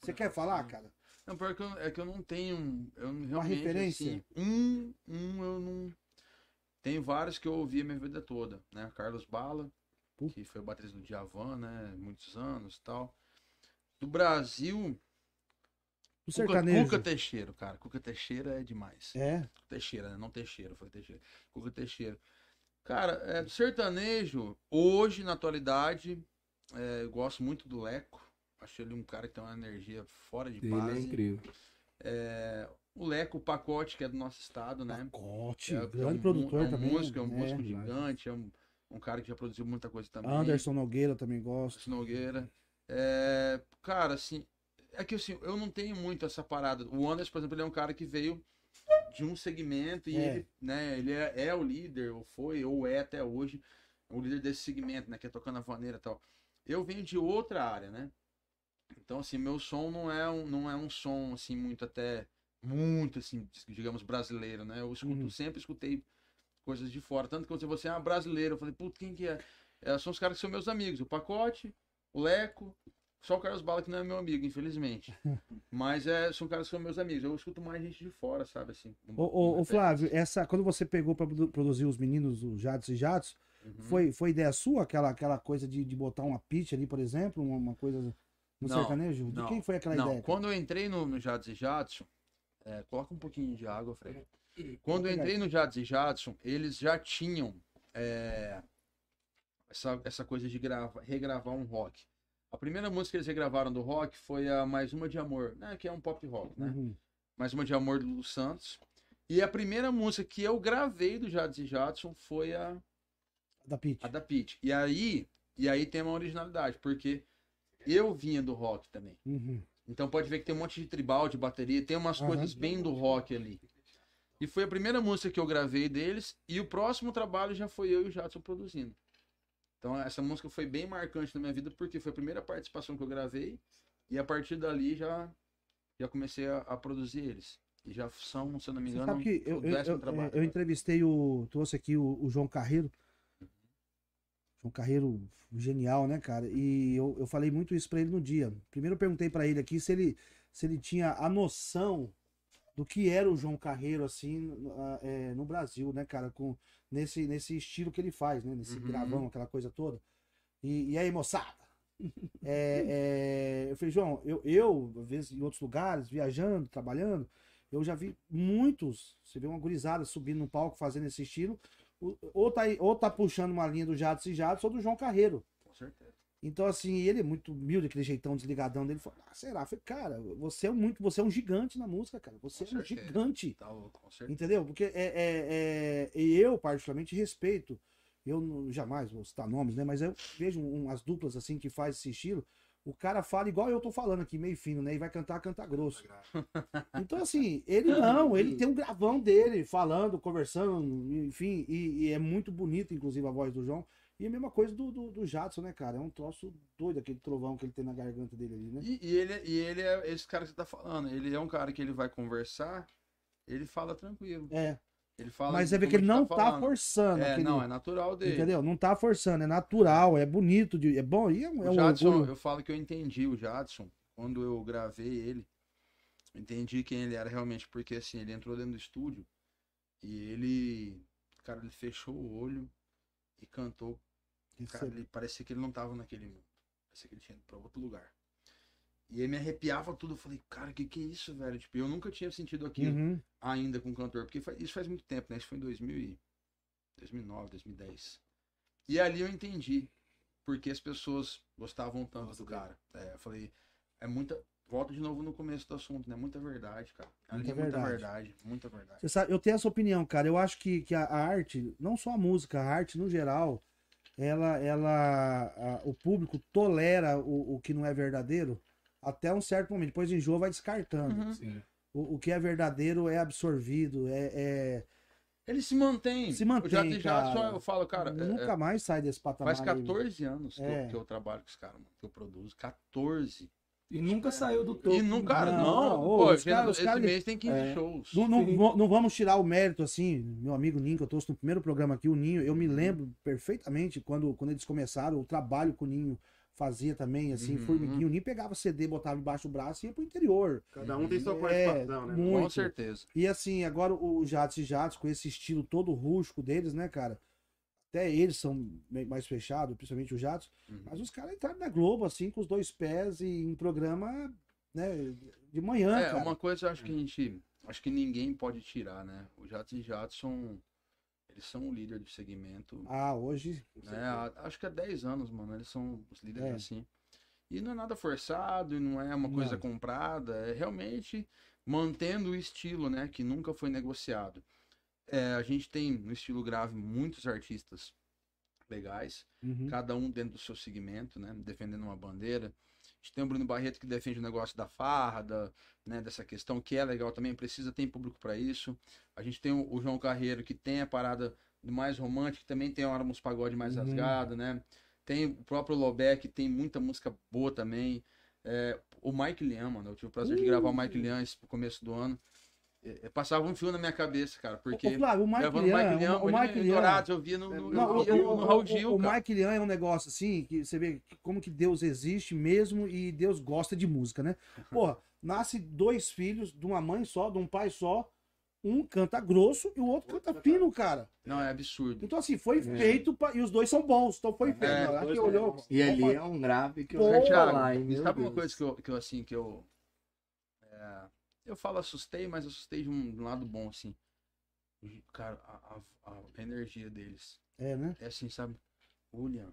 Você quer falar, cara? Não, pior que eu, é que eu não tenho. Eu não- realmente, referência? assim, um, um eu não. Tem vários que eu ouvi a minha vida toda, né? Carlos Bala, Que foi o baterista do Djavan, né? Muitos anos e tal. Do Brasil, O Cuca. Cuca Teixeira, cara. Cuca Teixeira é demais. É. Teixeira, né? Não Teixeira, foi Teixeira. Cuca Teixeira. Cara, é, do sertanejo, hoje, na atualidade, é, eu gosto muito do Leco. Acho ele um cara que tem uma energia fora de Ele é base. incrível. É, o Leco, o Pacote, que é do nosso estado, né? Pacote, É, grande é um, produtor é um também. músico, é um né? músico É. gigante, é um, um cara que já produziu muita coisa também. Anderson Nogueira também gosto. Anderson Nogueira. É, cara, assim, é que assim, eu não tenho muito essa parada. O Anderson, por exemplo, ele é um cara que veio de um segmento e É. ele, né, ele é, é o líder, ou foi, ou é até hoje, o líder desse segmento, né, que é tocando a vaneira e tal. Eu venho de outra área, né? Então, assim, meu som não é um, não é um som, assim, muito até, muito, assim, digamos, brasileiro, né? Eu escuto, Uhum. sempre escutei coisas de fora. Tanto que quando você é ah, brasileiro, eu falei, puta, quem que é? é? São os caras que são meus amigos, o Pacote, o Leco, só o Carlos Bala que não é meu amigo, infelizmente. *laughs* Mas é, são caras que são meus amigos. Eu escuto mais gente de fora, sabe, assim. Ô, ô, ô, Flávio, essa, quando você pegou pra produ- produzir os meninos, o Jados e Jados, Uhum. Foi, foi ideia sua, aquela, aquela coisa de, de botar uma pitch ali, por exemplo, uma, uma coisa no Não, sertanejo? De não, quem foi aquela Não, ideia? quando eu entrei no, no Jades e Jadson, é, coloca um pouquinho de água, Fred. Quando eu entrei no Jades e Jadson, eles já tinham é, essa, essa coisa de grava, regravar um rock. A primeira música que eles regravaram do rock foi a Mais Uma de Amor, né? Que é um pop rock, né? Uhum. Mais Uma de Amor do Lulu Santos. E a primeira música que eu gravei do Jades e Jadson foi a, Da pitch. a da Pete. E aí, e aí tem uma originalidade, porque eu vinha do rock também. Uhum. Então pode ver que tem um monte de tribal, de bateria, tem umas Aham. coisas bem do rock ali. E foi a primeira música que eu gravei deles, e o próximo trabalho já foi eu e o Jadson produzindo. Então essa música foi bem marcante na minha vida, porque foi a primeira participação que eu gravei, e a partir dali já, já comecei a, a produzir eles. E já são, se eu não me engano, sabe que eu, o eu, décimo eu, trabalho. eu entrevistei o. Trouxe aqui o, o João Carreiro. João Carreiro, genial, né, cara? E eu, eu falei muito isso pra ele no dia. Primeiro eu perguntei pra ele aqui se ele, se ele tinha a noção do que era o João Carreiro, assim, no- é, no Brasil, né, cara? Com, nesse, nesse estilo que ele faz, né? Nesse Uhum. gravão, aquela coisa toda. E, e aí, moçada? É, é, eu falei, João, eu, eu, às vezes, em outros lugares, viajando, trabalhando, eu já vi muitos. Você vê uma gurizada subindo no palco fazendo esse estilo. Ou tá, ou tá puxando uma linha do Jados e Jados ou do João Carreiro. Com certeza. Então, assim, ele é muito humilde, aquele jeitão desligadão dele. Falou, ah, será? Eu falei, cara, você é muito, você é um gigante na música, cara. Você Com é um certeza. gigante. Tá. Entendeu? Porque é, é, é- e eu, particularmente, respeito. Eu não- jamais vou citar nomes, né? Mas eu vejo um- umas duplas assim que faz esse estilo. O cara fala igual eu tô falando aqui, meio fino, né? E vai cantar, canta grosso. *laughs* Então, assim, ele não, ele tem um gravão dele, falando, conversando, enfim, e, e é muito bonito, inclusive, a voz do João. E a mesma coisa do, do, do Jadson, né, cara? É um troço doido, aquele trovão que ele tem na garganta dele ali, né? E, e ele, e ele é esse cara que você tá falando. Ele é um cara que ele vai conversar, ele fala tranquilo. É, Ele fala mas vê como que ele gente não tá, falando. forçando. É, aquele- não, é natural dele. Entendeu? Não tá forçando, é natural, é bonito, de, é bom e é um, é O um Jadson, orgulho. eu falo que eu entendi o Jadson quando eu gravei ele. Entendi quem ele era realmente, porque assim, ele entrou dentro do estúdio e ele. Cara, ele fechou o olho e cantou. Cara, ele parecia que ele não tava naquele mundo. Parecia que ele tinha ido pra outro lugar. E aí me arrepiava tudo. Eu falei, cara, que que é isso, velho? Tipo, eu nunca tinha sentido aquilo Uhum. ainda com cantor, porque isso faz muito tempo, né? Isso foi em 2000 e 2009, 2010. E ali eu entendi porque as pessoas gostavam tanto Gosta do cara. É, eu falei, é muita. Volto de novo no começo do assunto, né? Muita verdade, cara. Ali Muita é muita verdade. verdade, muita verdade. Você sabe, eu tenho essa opinião, cara. Eu acho que, que a, a arte, não só a música, a arte no geral, ela, ela, a- o público tolera o, o que não é verdadeiro até um certo momento. Depois enjoa, vai descartando. Uhum. O, o que é verdadeiro é absorvido, é, é- Ele se mantém. Se mantém, Eu já, já cara. só eu falo, cara, é- nunca é- mais sai desse patamar. faz aí. 14 anos que, É. eu, que eu trabalho com os caras, mano, que eu produzo. 14. E nunca saiu do topo. E não, cara, Não, não. não, pô, os caras- os esse caras- mês tem 15 é. shows. Não, não, não vamos tirar o mérito, assim, meu amigo Ninho, que eu trouxe no primeiro programa aqui, o Ninho, eu me Uhum. lembro perfeitamente quando, quando eles começaram, o trabalho que o Ninho fazia também, assim, Uhum. formiguinho. O Ninho pegava CD, botava embaixo do braço e ia pro interior. Cada um tem sua É, participação, né? muito. Com certeza. E assim, agora o Jatos e Jatos, com esse estilo todo rústico deles, né, cara? Até eles são mais fechados, principalmente o Jatos. Uhum. Mas os caras entraram na Globo, assim, com os dois pés e em programa, né, de manhã, É, cara. uma coisa acho que a gente. Acho que ninguém pode tirar, né? O Jatos e Jadson, eles são o líder do segmento. Ah, hoje. né? Há- acho que há 10 anos, mano. Eles são os líderes É. assim. E não é nada forçado, e não é uma coisa Não. comprada. É realmente mantendo o estilo, né? Que nunca foi negociado. É, a gente tem no estilo grave muitos artistas legais Uhum. cada um dentro do seu segmento, né? Defendendo uma bandeira. A gente tem o Bruno Barreto que defende o negócio da farra, da, né, dessa questão que é legal também, precisa ter público para isso. A gente tem o, o João Carreiro que tem a parada mais romântico, que também tem hora uns pagode mais Uhum. rasgado, né? Tem o próprio Lobé que tem muita música boa também. É, o Mike Liam, mano, eu tive o prazer de gravar o Mike Liam esse começo do ano. É, é, passava um fio na minha cabeça, cara, porque Ô, Flávio, o Mike Lian, Liam, o, o Mike Lian, Dourados, eu via no, no, Não, eu via o, no, o- no Raul o- Gil, o cara. Mike Lian é um negócio assim, que você vê como que Deus existe mesmo e Deus gosta de música, né? Porra, nasce dois filhos de uma mãe só, de um pai só, Um canta grosso e o outro canta fino, cara. Não, é absurdo. Então, assim, foi feito pra... e os dois são bons. Então foi feito. É, Não, os aqui dois olhou. E ali é um grave que eu Pô, meu sabe uma coisa que eu, que eu assim, que eu. é, eu falo assustei, mas assustei de um, de um lado bom, assim. Cara, a, a- a energia deles. É, né? É assim, sabe? William.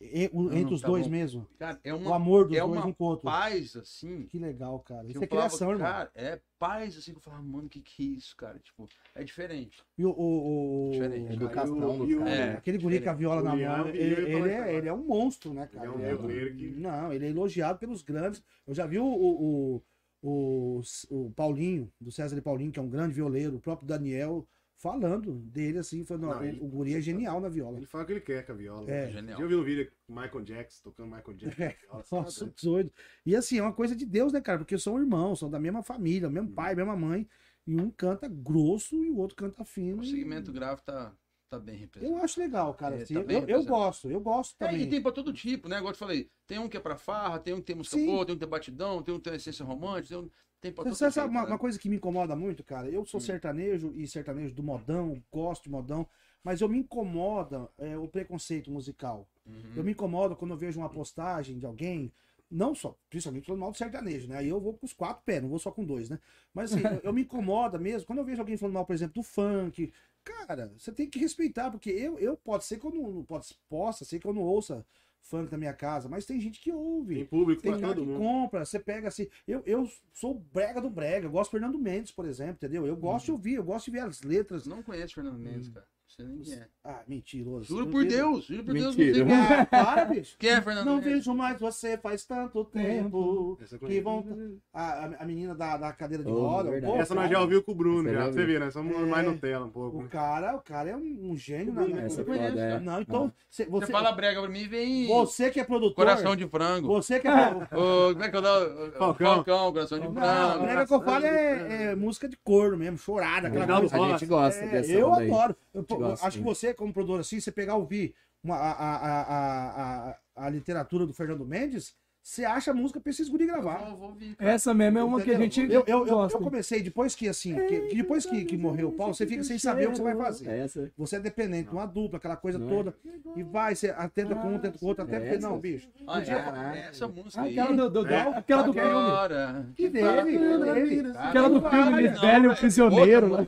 E- o- Não, entre os tá dois bom. mesmo. Cara, é O uma amor dos é dois um com o outro. paz, assim. Que legal, cara. que Isso é criação, falava, irmão. Cara, é paz, assim, que eu falava, mano, que que é isso, cara? Tipo, é diferente. E o, o, o- Diferente. Educação Aí o- dos e o- caras. É. aquele guri com a viola na O mão, ele, ele isso é, ele é um monstro, né, cara? Ele é um Ele que- Não, ele é elogiado pelos grandes. Eu já vi o, o, o, Paulinho, do César e Paulinho, que é um grande violeiro, o próprio Daniel, falando dele assim, falando, Não, "Não, ele- o, guri é genial na viola. Ele fala o que ele quer com a viola. É. Genial. Já ouviu um vídeo com Michael Jackson, tocando Michael Jackson? a viola? Nossa, doido? doido. E assim, é uma coisa de Deus, né, cara? Porque são irmãos, são da mesma família, mesmo pai, mesma mãe. E um canta grosso e o outro canta fino. O e- segmento grave tá, tá bem Eu representado. acho legal, cara. É, assim, tá eu, eu gosto, eu gosto É, também. e tem pra todo tipo, né? Igual eu te falei, tem um que é pra farra, tem um que tem música Sim. boa, tem um que tem batidão, tem um que tem essência romântica, tem, um... tem pra todo Você sabe jeito, uma, né? uma coisa que me incomoda muito, cara? Eu Hum. sou sertanejo e sertanejo do modão, gosto de modão, mas eu me incomoda é, o preconceito musical. Uhum. Eu me incomodo quando eu vejo uma postagem de alguém, não só, principalmente falando mal do sertanejo, né? Aí eu vou com os quatro pés, não vou só com dois, né? Mas assim, *laughs* eu, eu me incomoda mesmo quando eu vejo alguém falando mal, por exemplo, do funk. Cara, você tem que respeitar, porque eu, eu pode ser que eu não, pode, possa ser que eu não ouça funk na minha casa, mas tem gente que ouve. Tem público Tem cara todo que mundo. compra, você pega assim. Eu, eu sou brega do brega, eu gosto do Fernando Mendes, por exemplo, entendeu? Eu gosto de ouvir, eu gosto de ver as letras. Não conheço Fernando Mendes, cara. Você nem quem é. Ah, mentiroso. Juro Não por Deus, juro por Deus, não Mentira. sei quem é. Para, bicho. Quem é Fernando Não vejo mais você faz tanto tempo. Essa eu Que vão. A, a, a menina da, da cadeira de Oh, roda. pô, Essa nós cara, já ouviu com o Bruno, Essa já. Você vê, nós somos É. mais Nutella um pouco. O né? cara, o cara é um, um gênio na, na Essa é conheço, é. Não, então. cê- Você você, fala brega pra mim, vem você que é produtor. coração de frango. Você que é. *laughs* Ô, como é que eu dou? Falcão. Falcão, coração de Não, frango. a brega que eu falo é, é música de corno mesmo, chorada, aquela coisa. A gente gosta É, dessa eu adoro. Eu, gosta, acho que você, como produtor assim, você pegar ouvir uma, a, a, a, a, a literatura do Fernando Mendes, você acha a música pra esses guri gravar. Vou, vou ouvir. Essa mesmo é uma que a Entendeu? gente eu, eu, eu, gosta. eu comecei, depois que assim, que, que depois que, que morreu o Paulo, você fica sem saber o que você vai fazer. Essa. Você é dependente de uma dupla, aquela coisa Não é? toda. E vai, você tenta com um, tenta com o outro, até porque, Essa. não, bicho. Ah, é, Caraca. essa música Ah, aí. aquela do, do, do- É. aquela do filme. Agora. Que dele, dele. Aquela do filme de velho não, prisioneiro, né?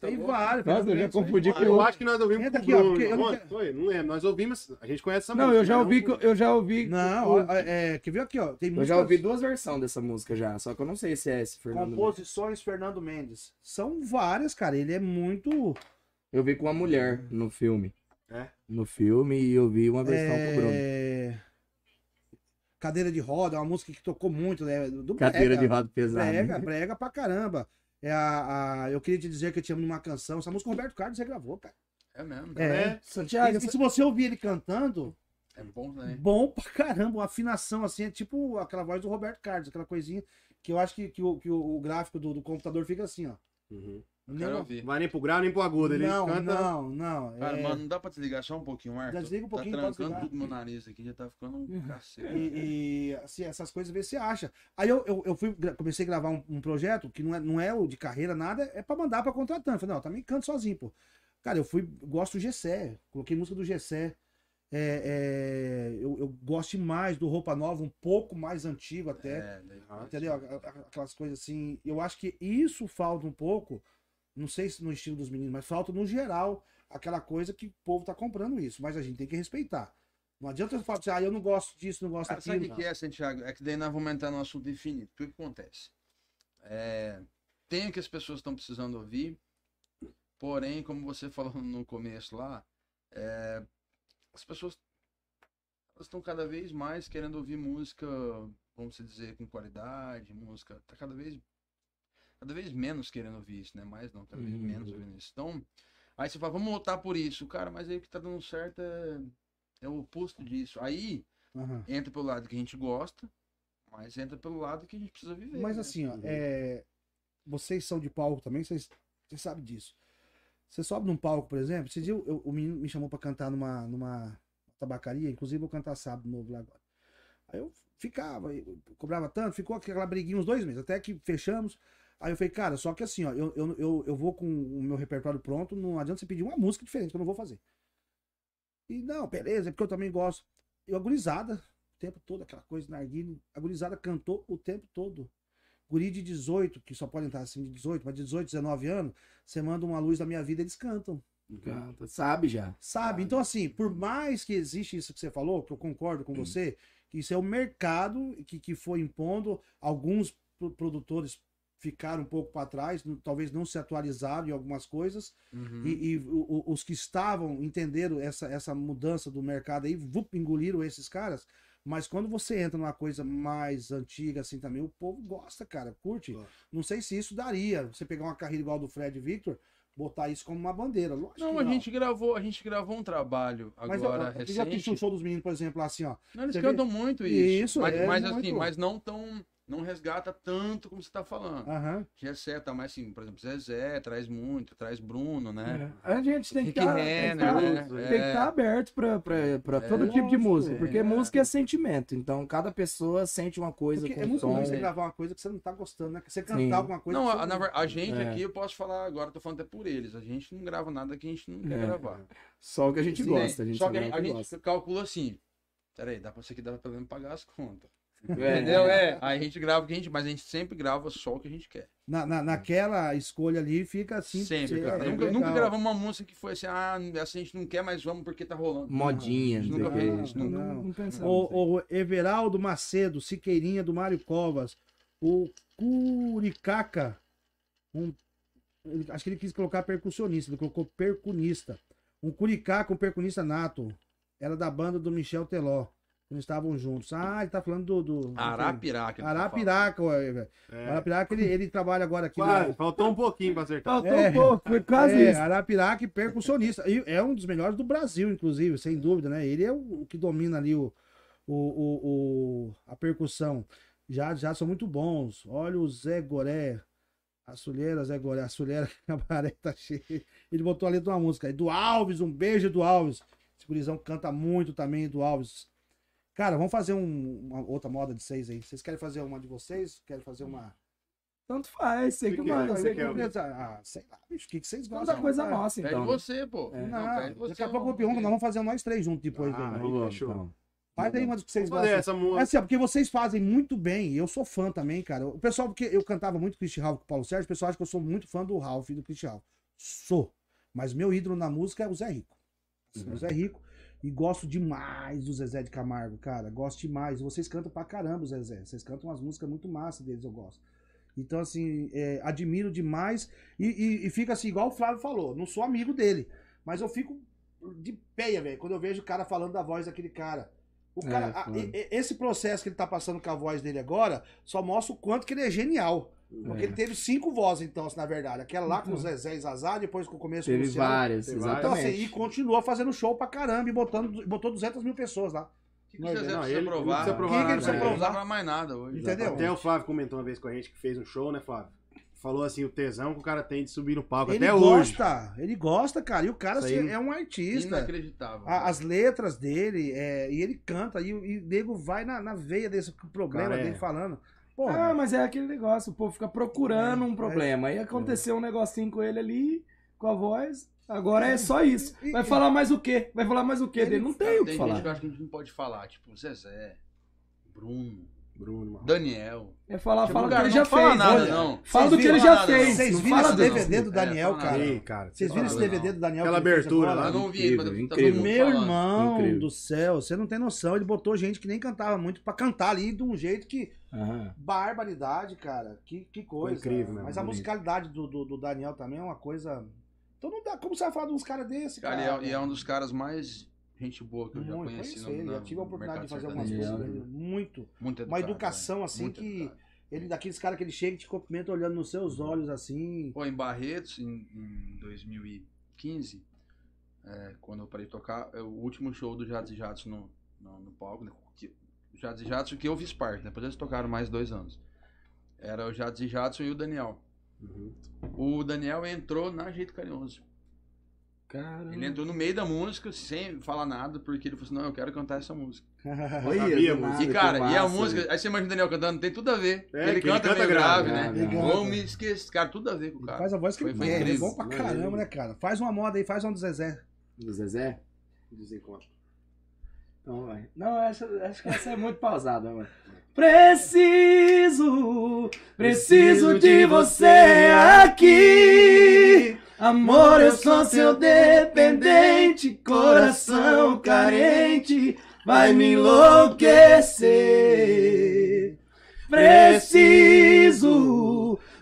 Tem vários. Nossa, eu já confundi com Eu o acho que nós ouvimos com o Bruno. eu não não lembro. Nós ouvimos, a gente conhece essa Não, música. eu já né? ouvi, eu já ouvi. Não, ó, é, quer ver aqui, ó. Tem Eu músicas, já ouvi duas versões dessa música já, só que eu não sei se é esse Fernando. Mendes. composições Fernando Mendes. São várias, cara. Ele é muito. Eu vi com uma mulher no filme. É? No filme e eu vi uma versão com o Bruno. É... Cadeira de roda, é uma música que tocou muito, né? Do Cadeira brega. de roda pesada. Brega, brega pra caramba. É a, a- eu queria te dizer que eu amo numa canção. Essa música o Roberto Carlos regravou, cara. É mesmo. É. É. Santiago, E, e se você ouvir ele cantando, É bom, né? bom pra caramba, uma afinação assim, é tipo aquela voz do Roberto Carlos, aquela coisinha que eu acho que, que, o, que o, gráfico do, do computador fica assim, ó. Uhum. Não, ouvir. Vai nem pro grau, nem pro agudo. Ele não, canta. não, não. Cara, é- mano, não dá pra desligar só um pouquinho, Marco? Já desliga um pouquinho, Tá trancando tudo meu nariz aqui, já tá ficando um *laughs* cacete. E, e, assim, essas coisas vê se você acha. Aí eu, eu, eu fui, comecei a gravar um, um projeto que não é, não é o de carreira, nada, é pra mandar pra contratante. Falei, não, eu também canto sozinho, pô. Cara, eu fui, gosto do Gessé, coloquei música do Gessé. É, é, eu, eu gosto demais do Roupa Nova, um pouco mais antigo até. É, Entendeu? Aquelas coisas assim. Eu acho que isso falta um pouco. Não sei se no estilo dos meninos, mas falta no geral aquela coisa que o povo tá comprando isso. Mas a gente tem que respeitar. Não adianta eu falar assim, ah, eu não gosto disso, não gosto Cara, sabe o daquilo. que, que é, Santiago? É que daí nós vamos entrar no assunto infinito. O que, que acontece? É, tem o que as pessoas estão precisando ouvir, porém, como você falou no começo lá, é, as pessoas estão cada vez mais querendo ouvir música, vamos dizer, com qualidade, música. Tá cada vez cada vez menos querendo ouvir isso, né? Mais não, cada vez Uhum. menos ouvindo isso. Então, aí você fala, vamos lutar por isso, cara, mas aí o que tá dando certo é, é o oposto disso. Aí Aham. entra pelo lado que a gente gosta, mas entra pelo lado que a gente precisa viver. Mas né? assim, ó, é, vocês são de palco também, vocês, vocês sabem disso. Você sobe num palco, por exemplo, esse dia eu- o menino me chamou pra cantar numa, numa tabacaria, inclusive vou cantar sábado novo lá agora. Aí eu ficava, eu cobrava tanto, ficou aquela briguinha uns dois meses, até que fechamos. Aí eu falei, cara, só que assim, ó, eu, eu, eu, eu vou com o meu repertório pronto, não adianta você pedir uma música diferente, que eu não vou fazer. E não, beleza, é porque eu também gosto. E a gurizada, o tempo todo, aquela coisa na narguile, a gurizada cantou o tempo todo. Guri de 18, que só pode entrar assim de 18, mas de 18, 19 anos, você manda uma luz da minha vida, eles cantam. Canta, Sabe já. Sabe? Então, assim, por mais que existe isso que você falou, que eu concordo com você, que isso é o mercado que, que foi impondo, alguns pro- produtores ficaram um pouco para trás, talvez não se atualizaram em algumas coisas, Uhum. e, e o- os que estavam entenderam essa, essa mudança do mercado aí, vup, engoliram esses caras. Mas quando você entra numa coisa mais antiga assim também, o povo gosta, cara, curte. Gosta. Não sei se isso daria, você pegar uma carreira igual do Fred Victor, botar isso como uma bandeira. Lógico Não, que a gente gravou, a gente gravou um trabalho Mas agora ó, você já assistiu o recente. show dos meninos, por exemplo, assim, ó. Não, eles Você cantam muito isso. Isso, mas, é mas muito. assim, mas não tão. Não resgata tanto como você tá falando. Aham. Gessé tá mais assim, por exemplo, Zezé traz muito, traz Bruno, né? É. A gente tem que Rick estar Renner, né? né? tem que tá aberto pra todo É. tipo de música. é. Porque música é sentimento. Então cada pessoa sente uma coisa Porque com é muito ruim você gravar uma coisa que você não tá gostando, né? Você cantar Sim. alguma coisa. Não, que a, ver- a gente É. aqui, eu posso falar agora, tô falando até por eles. A gente não grava nada que a gente não quer É. gravar. Só o que a gente Sim, gosta. A gente Só que a, a gente calcula assim. Peraí, dá pra você que dá pra pagar as contas. É. Entendeu? É. Aí a gente grava o que a gente, mas a gente sempre grava só o que a gente quer. Na, na, naquela escolha ali fica assim. sempre, é, cara. é nunca, nunca gravamos uma música que foi assim, ah, essa a gente não quer, mas vamos porque tá rolando. Modinha, Não, não nunca fez isso, Não, nunca. não, não pensamos. O, o Everaldo Macedo, Siqueirinha do Mário Covas, o Curicaca, um, acho que ele quis colocar percussionista, ele colocou percunista. Um Curicaca, um percunista nato, era da banda do Michel Teló, quando estavam juntos. Ah, ele tá falando do... do Arapiraca. tá Arapiraca, ué, velho. É. Arapiraca, ele, ele trabalha agora aqui. Quase, no- faltou um pouquinho pra acertar. Faltou É. um pouco, foi quase é, isso. Arapiraca e percussionista. E é um dos melhores do Brasil, inclusive, sem dúvida, né? Ele é o, o que domina ali o, o, o, o- a percussão. Já, já são muito bons. Olha o Zé Goré. A Sulheira, Zé Goré. A Sulheira *laughs* Cabaré tá cheio. Ele botou ali de uma música. Do Alves, um beijo do Alves. Esse gurizão canta muito também do Alves. Cara, vamos fazer um- uma outra moda de seis aí. Vocês querem fazer uma de vocês? Querem fazer uma. Tanto faz, sei que Que manda. é? sei Que que que é? Ah, sei lá, bicho. O que, que vocês Tanta gostam? coisa Ah, nossa, Pede então. você, pô. É. Não, pede você, daqui a pouco o ver. nós vamos fazer nós três juntos depois. Ah, né? Vamos, fechou. então. Faz aí uma que vocês gostam. essa É música. assim, ó, porque vocês fazem muito bem. e Eu sou fã também, cara. O pessoal, porque eu cantava muito Christian Ralph com o Paulo Sérgio, o pessoal acha que eu sou muito fã do Ralph e do Christian Ralph. Sou. Mas meu ídolo na música é o Zé Rico. Assim, O Zé Rico. E gosto demais do Zezé de Camargo, cara. Gosto demais. Vocês cantam pra caramba, o Zezé. Vocês cantam umas músicas muito massas deles, eu gosto. Então, assim, é, admiro demais. E, e- e fica assim, igual o Flávio falou. Não sou amigo dele. Mas eu fico de peia, velho, quando eu vejo o cara falando da voz daquele cara. O É, cara, a- e- e- esse processo que ele tá passando com a voz dele agora só mostra o quanto que ele é genial. Porque É. ele teve cinco vozes, então, na verdade. Aquela lá com o Zezé e Zazá, depois com o começo com o Teve Luciano. várias, Teve Então, exatamente. assim, e continuou fazendo show pra caramba e botando, botou 200 mil pessoas lá. O que, que você Não, precisa ele- ele provar? não precisa né? provar Quem que ele precisa né? Não provar? usava mais nada hoje. Entendeu? Até o Flávio comentou uma vez com a gente que fez um show, né, Flávio? Falou assim, o tesão que o cara tem de subir no palco Ele até hoje. gosta, ele gosta, cara. E o cara assim, é um artista. Inacreditável. A- as letras dele, é, e ele canta, e, o- e o nego vai na, na veia desse problema Cara, é. dele falando. Pô, Ah, mas é aquele negócio, o povo fica procurando É, um problema. Aí aconteceu um negocinho com ele ali, com a voz. Agora é só isso. Vai falar mais o quê? Vai falar mais o quê Ele- dele? Não tem o tem que gente falar. que eu acho que a gente não pode falar, tipo Zezé, Bruno, Bruno, mano. Daniel. É falar, fala do que ele não já fala fez. nada, olha. não. Fala do que ele já nada, fez. Vocês viram esse DVD do É, Daniel, cara? cara. Vocês viram esse DVD não. do Daniel? Aquela abertura lá. Eu não vi, Incrível, mas tá incrível. Meu falando. irmão Incrível. do céu, você não tem noção. Ele botou gente que nem cantava muito pra cantar ali de um jeito que. Aham. Barbaridade, cara. Que, que coisa. incrível mesmo, Mas a bonito. musicalidade do, do, do Daniel também é uma coisa. Então não dá. Como você vai falar de uns caras desse, Cara, cara? e é, e é um dos caras mais gente boa que eu já Muito, conheci. conheço no- eu tive a oportunidade de fazer algumas coisas. Muito. Muito Uma educado, educação velho. assim Muito que. educado. Ele, daqueles caras que ele chega e te cumprimenta olhando nos seus olhos assim. Pô, em Barretos, em, em 2015, é, quando eu parei de tocar, é o último show do Jatos e Jatos no, no, no palco, né? que- Jatos e Jatos que eu fiz parte, depois eles tocaram mais dois anos. Era o Jatos e Jatos e o Daniel. Uhum. O Daniel entrou na Jeito Carinhoso. Caramba. Ele entrou no meio da música, sem falar nada, porque ele falou assim, não, eu quero cantar essa música. *laughs* Olha, Sabia, nada, E cara, e a massa, música, aí você imagina o Daniel cantando, tem tudo a ver. É, ele que ele canta canta meio grave, grave, né? né? Vou canta. me esquecer. Cara, tudo a ver com o Ele cara. faz a voz que Foi- ele quer, é incrível. bom pra caramba, né, cara? Faz uma moda aí, faz uma do Zezé. Do Zezé? Desencontro. Então vai. Não, acho, acho que essa é muito pausada, mano. Preciso, preciso de você aqui. Amor, eu sou seu dependente, coração carente, vai me enlouquecer. Preciso,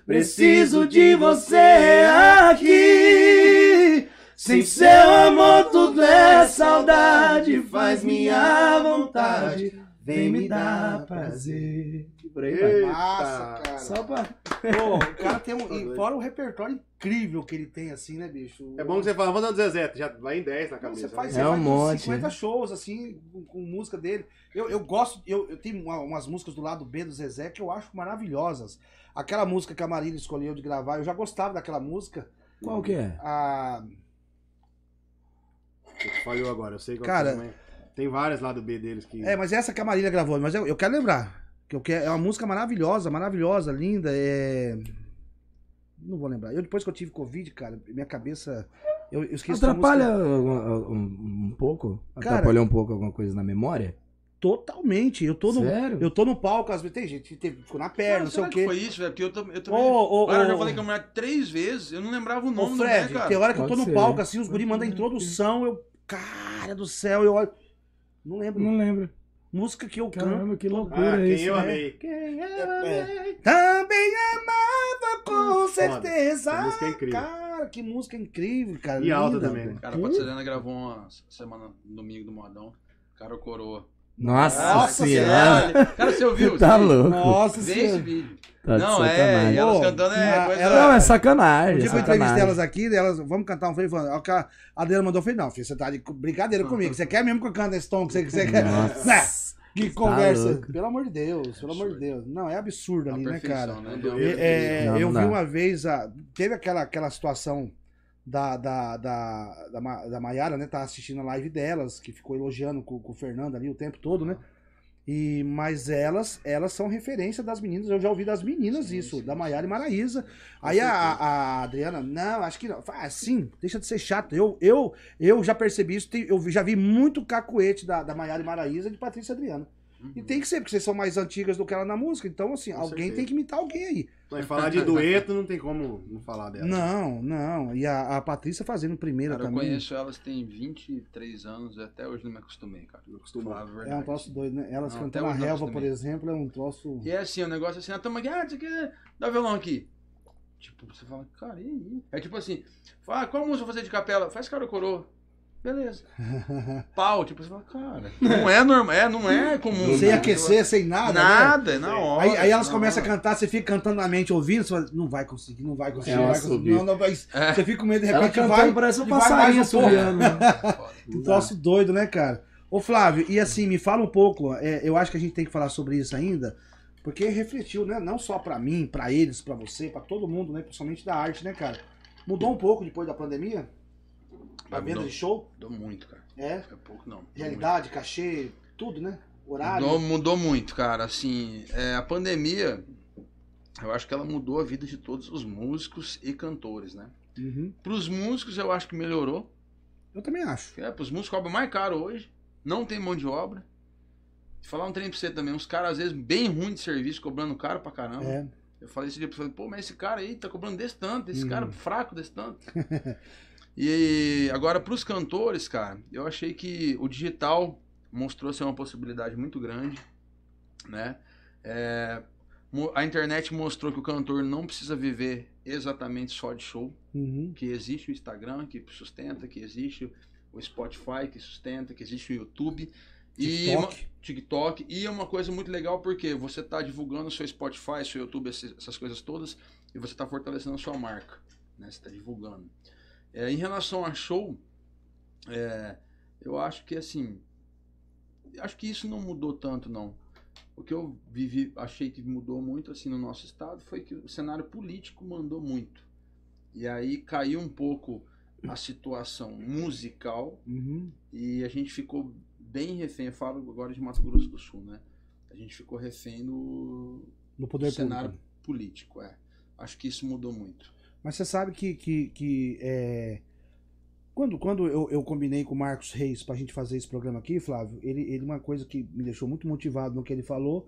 preciso de você aqui. Sem seu amor tudo é saudade, faz minha vontade, vem me dar prazer. Por aí. Eita. Massa, cara. Só pra... *laughs* Pô, o cara tem um. E fora o repertório incrível que ele tem, assim, né, bicho? É bom que você fala, vamos dar um Zezé, já vai em 10 na cabeça. Você faz, né? É um monte, 50 né? shows, assim, com, com música dele. Eu, eu gosto, eu, eu tenho uma- umas músicas do lado B do Zezé que eu acho maravilhosas. Aquela música que a Marília escolheu de gravar, eu já gostava daquela música. Qual que é? A, falhou agora, eu sei que Cara- também. Tem várias lá do B deles que. é, mas essa que a Marília gravou, mas eu, eu quero lembrar. Que eu quero, é uma música maravilhosa, maravilhosa, linda. É... Não vou lembrar. Eu, depois que eu tive Covid, cara, minha cabeça. Eu, eu esqueci Atrapalha um, um- um pouco? Cara- Atrapalhou um pouco alguma coisa na memória? totalmente. Eu tô no, Sério? eu tô no palco, às vezes tem gente que ficou na perna, não sei será o que quê. foi isso, velho? Porque eu, tam- eu também... ô, cara, eu já falei com a mulher três vezes, eu não lembrava o Ô, nome Fred, do cara. tem hora que eu tô Pode no ser. palco, assim, os guri mandam a introdução, eu. Cara do céu, eu olho. Não lembro. Não lembro. Música que eu canto. Caramba, que loucura Ah, quem isso. eu né? amei. Quem eu É. amei. Também amava com certeza. Essa música é incrível. Cara, que música incrível, cara. E alta linda, também, velho. né? Cara, a Patrulhana gravou uma semana, no domingo do Modão. Cara, coroa. Nossa, Nossa senhora. Cara, você ouviu? Tá Sim. louco. Nossa Vê esse senhora. vídeo. Tá não, é, e elas Pô, cantando é a- coisa... ela- Não, é Um sacanagem. dia é que eu entrevistei elas aqui, elas, vamos cantar um Falei, a a Adriana mandou, eu falei, não, filho, você tá de brincadeira comigo. Você quer mesmo que eu cante esse tom que você, que você quer? *laughs* Nossa. Que Tá conversa. louco. Pelo amor de Deus, pelo amor de Deus. Não, é absurdo ali, né, cara? né? Deu- É, Não, eu não vi dá. uma vez, a, teve aquela, aquela situação da, da, da, da, da Mayara, né? Tá assistindo a live delas, que ficou elogiando com, com o Fernando ali o tempo todo, né? E, mas elas, elas são referência das meninas. Eu já ouvi das meninas Sim, isso, sim, da. Maiara e Maraísa. Aí a, a Adriana, não, acho que não. Ah, sim, deixa de ser chato. Eu, eu, eu já percebi isso, eu já vi muito cacuete da, da Maiara e Maraísa e de Patrícia e Adriana. E tem que ser, porque vocês são mais antigas do que ela na música. Então, assim, Com alguém certeza. tem que imitar alguém aí. Mas falar de *laughs* dueto não tem como não falar dela. Não, não. E a, a Patrícia fazendo primeira Cara, eu também. conheço elas tem 23 anos e até hoje não me acostumei, cara. Não costumo. Falar a É um verdade. troço doido, né? Elas Não, cantando a eu relva, por exemplo, é um troço. E é assim, o negócio é assim, ah, tamo aqui, ah, dar violão aqui. Tipo, você fala, cara, e aí? É tipo assim, fala, ah, qual música eu vou fazer de capela? Faz cara coroa. Beleza. *laughs* Pau, tipo, você fala, cara, não é normal, é, não é comum. sem né? aquecer, sem nada. né? Nada, é na hora. Aí, aí elas na começam a cantar, você fica cantando na mente, ouvindo, você fala, não vai conseguir, não vai conseguir, É não vai conseguir. Não, não vai. É. Você fica com medo, de Ela repente cantando vai. parece um passarinho subiando. né? *laughs* Um troço doido, né, cara? Ô, Flávio, e assim, me fala um pouco, é, eu acho que a gente tem que falar sobre isso ainda, porque refletiu, né? Não só pra mim, pra eles, pra você, pra todo mundo, né? Principalmente da arte, né, cara? Mudou um pouco depois da pandemia? A Ah, venda mudou. de show? Mudou muito, cara. É. É pouco não. Realidade, cachê, tudo, né? muito. Horário. Mudou, mudou muito, cara. Assim, é, a pandemia, eu acho que ela mudou a vida de todos os músicos e cantores, né? Uhum. Pros músicos, eu acho que melhorou. Eu também acho. É, os músicos cobram mais caro hoje. Não tem mão de obra. Falar um trem pra você também. Uns caras, às vezes, bem ruins de serviço, cobrando caro pra caramba. É. Eu falei esse dia pra você, pô, mas esse cara aí tá cobrando desse tanto, esse Uhum. cara fraco desse tanto. *laughs* e agora, pros cantores, cara, eu achei que o digital mostrou ser uma possibilidade muito grande, né? É, a internet mostrou que o cantor não precisa viver exatamente só de show Uhum. que existe o Instagram que sustenta, que existe o Spotify que sustenta, que existe o YouTube e TikTok. uma- TikTok e é uma coisa muito legal porque você está divulgando o seu Spotify, seu YouTube, essas coisas todas e você está fortalecendo a sua marca, né? Você está divulgando. É, em relação a show, é, eu acho que assim, acho que isso não mudou tanto não. O que eu vivi, achei que mudou muito assim no nosso estado foi que o cenário político mandou muito. E aí caiu um pouco a situação musical Uhum. e a gente ficou bem refém. Eu falo agora de Mato Grosso do Sul, né? A gente ficou refém do No poder cenário público. político, é. Acho que isso mudou muito. Mas você sabe que, que, que é, quando, quando eu, eu combinei com o Marcos Reis pra gente fazer esse programa aqui, Flávio, ele, ele uma coisa que me deixou muito motivado no que ele falou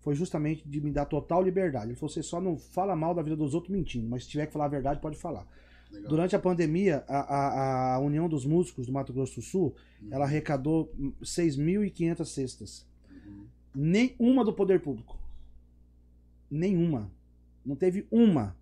foi justamente de me dar total liberdade. Ele falou: você só não fala mal da vida dos outros mentindo, mas se tiver que falar a verdade, pode falar. Legal. Durante a pandemia, a, a, a União dos Músicos do Mato Grosso do Sul, ela arrecadou hum, 6.500 cestas. Nenhuma do poder público. Nenhuma. Não teve uma.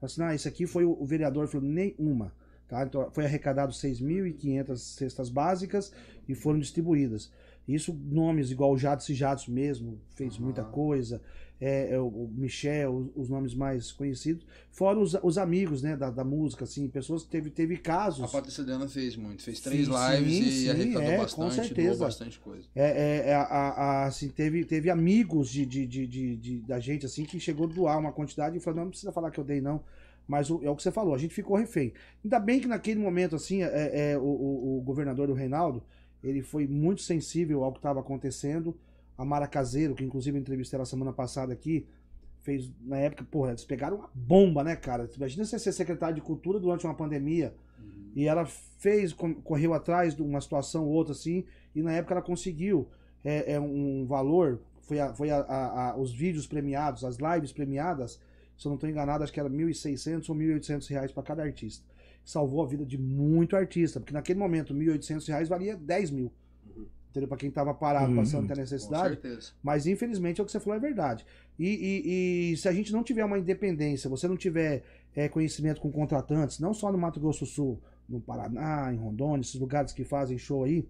Assim, não, isso aqui foi o, o vereador falou nenhuma. Tá? Então, foi arrecadado 6.500 cestas básicas e foram distribuídas. Isso, nomes igual o Jadson Jadson mesmo, fez muita coisa. É, é, o- Michel, os, os nomes mais conhecidos. Fora os, os amigos né, da, da música, assim, pessoas que teve, teve casos. A Patrícia Diana fez muito, fez três Sim, lives sim, e sim, arrecadou é, com bastante, certeza. doou bastante coisa. É, é, é, a- a- assim, teve, teve amigos de, de, de, de- de- da gente assim que chegou a doar uma quantidade e falou, não, não precisa falar que eu dei, não. Mas o- é o que você falou, a gente ficou refém. Ainda bem que naquele momento, assim, é, é, o, o, o governador, o Reinaldo, ele foi muito sensível ao que estava acontecendo. A Mara Caseiro, que inclusive eu entrevistei ela semana passada aqui, fez, na época, porra, eles pegaram uma bomba, né, cara? Imagina você ser secretário de cultura durante uma pandemia. E ela fez, correu atrás de uma situação ou outra assim, e na época ela conseguiu é, é um valor, foi, a- foi a- a- a- os vídeos premiados, as lives premiadas, se eu não estou enganado, acho que era 1.600 ou 1.800 reais para cada artista. Salvou a vida de muito artista, porque naquele momento 1.800 reais valia 10 mil. Entendeu? Para quem estava parado, Uhum. passando até Com necessidade. certeza. Mas infelizmente é o que você falou é verdade. E, e- e se a gente não tiver uma independência, você não tiver é, conhecimento com contratantes, não só no Mato Grosso do Sul, no Paraná, em Rondônia, esses lugares que fazem show aí.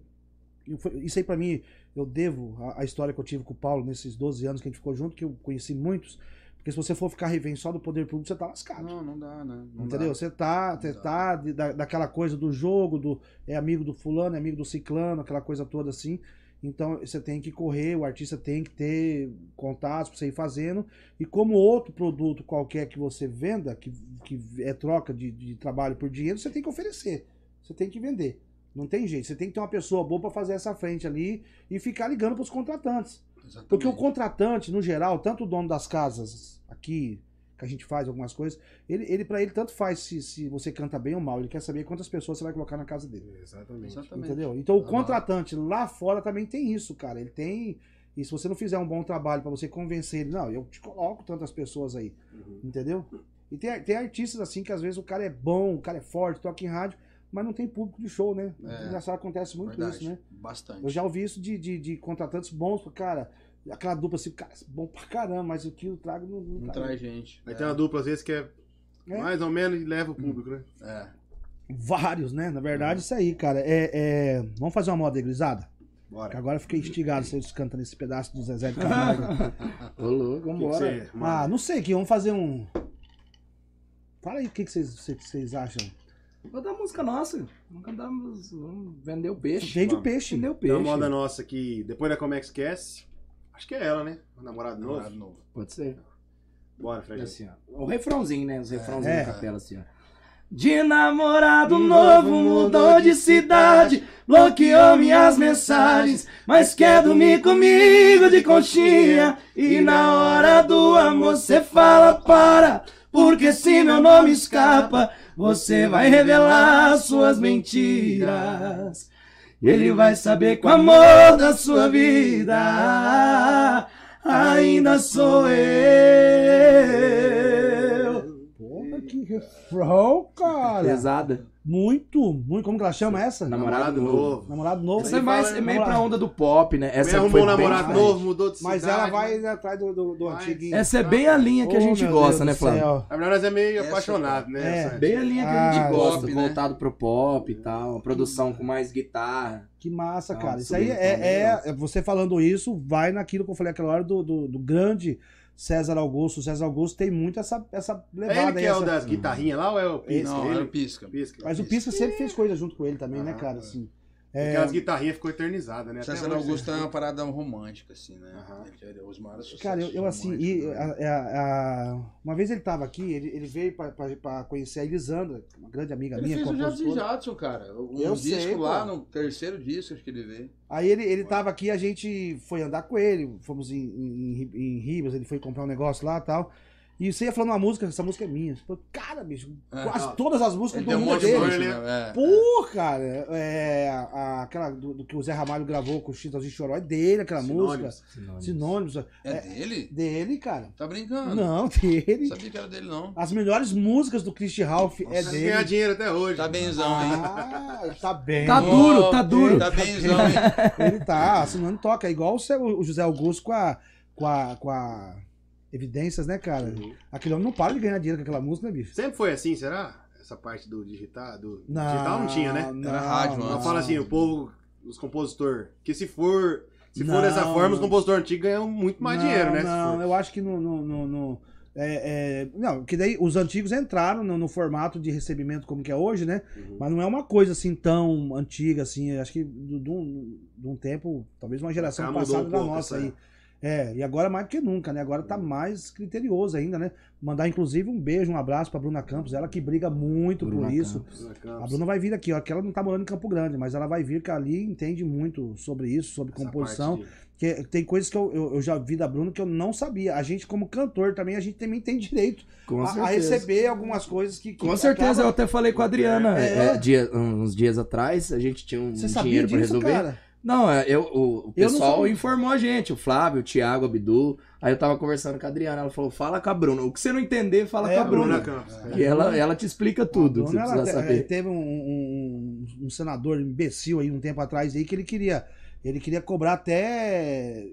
Isso aí pra mim, eu devo a, a história que eu tive com o Paulo nesses 12 anos que a gente ficou junto, que eu conheci muitos. Porque se você for ficar refém só do poder público, você tá lascado. Não, não dá, né? Não Entendeu? dá. Você tá, você tá de- da, daquela coisa do jogo, do é amigo do fulano, é amigo do ciclano, aquela coisa toda assim. Então você tem que correr, o artista tem que ter contatos pra você ir fazendo. E como outro produto qualquer que você venda, que, que é troca de, de trabalho por dinheiro, você tem que oferecer. Você tem que vender. Não tem jeito. Você tem que ter uma pessoa boa pra fazer essa frente ali e ficar ligando pros contratantes. Exatamente. Porque o contratante, no geral, tanto o dono das casas aqui, que a gente faz algumas coisas, ele, ele para ele tanto faz se, se você canta bem ou mal. Ele quer saber quantas pessoas você vai colocar na casa dele. Exatamente. Exatamente. Entendeu? Então o contratante lá fora também tem isso, cara. Ele tem. E se você não fizer um bom trabalho pra você convencer ele, não, eu te coloco tantas pessoas aí. Uhum. Entendeu? E tem, tem artistas assim que às vezes o cara é bom, o cara é forte, toca em rádio, mas não tem público de show, né? É. Engraçado, acontece muito Verdade. isso, né? Bastante. Eu já ouvi isso de, de, de contratantes bons, cara. Aquela dupla assim, cara, bom pra caramba, mas o que eu trago não, não, Não traz. gente. Aí É. tem uma dupla às vezes que é, É. mais ou menos e leva o público, né? É. Vários, né? Na verdade, isso aí, cara. É, é... Vamos fazer uma moda grisada? Que Bora. agora eu fiquei instigado vocês cantando esse pedaço do Zezé de Camargo. *laughs* Ô, louco, O que que vambora. você- ah, não sei, que vamos fazer um. Fala aí o que que vocês, vocês- vocês acham. Vou dar música nossa. Vamos cantar, vamos vender o peixe. Vende o peixe. Vender o Tem peixe. uma moda nossa que depois da Comex esquece. Acho que é ela, né? O namorado novo. Namorado novo. Pode ser. Bora, Fred. Assim, ó. O refrãozinho, né? Os refrãozinhos É. da capela, assim, ó. De namorado novo mudou de cidade, bloqueou minhas mensagens, mas quer dormir comigo de conchinha. E na hora do amor cê fala para, porque se meu nome escapa, você vai revelar suas mentiras. Ele vai saber que o amor da sua vida ainda sou eu. Refrão, cara. Pesada. Muito, muito. Como que ela chama essa? Namorado novo. Namorado novo. Essa é mais é meio namorado. pra onda do pop, né? Essa arrumou foi um bem namorado diferente. novo, mudou de cidade. Mas ela vai atrás do, do, do antiguinho. Essa é bem a linha que a Oh, gente meu gosta, Deus né, Flávio? Na verdade, nós é meio Essa apaixonado, né? É. Essa- Bem a linha que a gente Ah, gosta, pop, né? voltado pro pop e tal, uma produção com mais guitarra. Que massa, Não, cara. isso Isso aí bem é, é- é- Você falando isso, vai naquilo que eu falei aquela hora do, do, do grande César Augusto. O César Augusto tem muito essa, essa É levada ele que aí. é o essa- das guitarrinhas lá ou é o Pisca? Não, ele? era o Pisca. Pisca. Mas o Pisca sempre fez coisa junto com ele também, né, Ah, cara? é. Assim. É, Aquelas guitarrinhas ficou eternizadas, né? Até César hoje, Augusto é né? uma parada romântica, assim, né? Ele- Os maiores Cara, eu, eu, assim, e, né? a- a- a- uma vez ele tava aqui, ele, ele veio pra, pra, pra conhecer a Elisandra, uma grande amiga Ele minha, fez o Jadson. Jadson, cara. Um Eu disco sei, lá, pô. no terceiro disco acho que ele veio. Aí ele, ele tava aqui, a gente foi andar com ele, fomos em, em, em Ribas, ele foi comprar um negócio lá e tal. E você ia falando uma música, essa música é minha. Pô, Cara, bicho, É. quase Não. todas as músicas Ele do mundo é de dele. né? É. Pô, cara, é, a- aquela do, do que o Zé Ramalho gravou com o Chitãozinho Choró é dele, aquela Sinônimos. música. Sinônimos. É dele? Dele, cara. Tá brincando. Não, dele. Sabia que era dele, não. As melhores músicas do Christian Ralph é Nossa, ganhar dele. dinheiro até hoje. Tá benzão, hein? Ah, tá bem. Tá duro, tá duro. Tá benzão, hein? Ele tá assinando toca. É igual o seu- o José Augusto com a, com a, com a Evidências, né, cara? Uhum. Aquele homem não para de ganhar dinheiro com aquela música, né, bicho? Sempre foi assim, será? Essa parte do digital, do Não, digital não tinha, né? Era rádio, não. mano. Eu falo assim, o povo, os compositores, que se for, se Não. for dessa forma, os compositores antigos ganham muito mais Não, dinheiro, né? Não, eu acho que no. no, no- no- é, é, não, que daí os antigos entraram no, no formato de recebimento como que é hoje, né? Uhum. Mas não é uma coisa assim tão antiga assim. Acho que de um, um tempo, talvez uma geração Já mudou passada um da nossa essa- aí. É, e agora mais do que nunca, né? Agora tá mais criterioso ainda, né? Mandar inclusive um beijo, um abraço pra Bruna Campos, ela que briga muito Bruna por isso. Campos. A Bruna vai vir aqui, ó, que ela não tá morando em Campo Grande, mas ela vai vir que ali entende muito sobre isso, sobre Essa composição. Que tem coisas que eu, eu, eu já vi da Bruna que eu não sabia. A gente, como cantor, também, a gente também tem direito Com a, a receber algumas coisas que. que Com certeza, eu acaba- até falei com a Adriana É. é, dia- uns dias atrás, a gente tinha um Você sabia dinheiro pra disso, resolver. cara? Não, é, eu, o, o Eu não pessoal sabia. informou a gente, o Flávio, o Thiago, o Abdu. Aí eu tava conversando com a Adriana, ela falou, fala com a Bruna. O que você não entender, fala É, com a Bruna. Bruna. Que ela, ela te explica tudo, você Bruna, precisa te- saber. Teve um, um- um senador imbecil aí um tempo atrás aí que ele queria. Ele queria cobrar até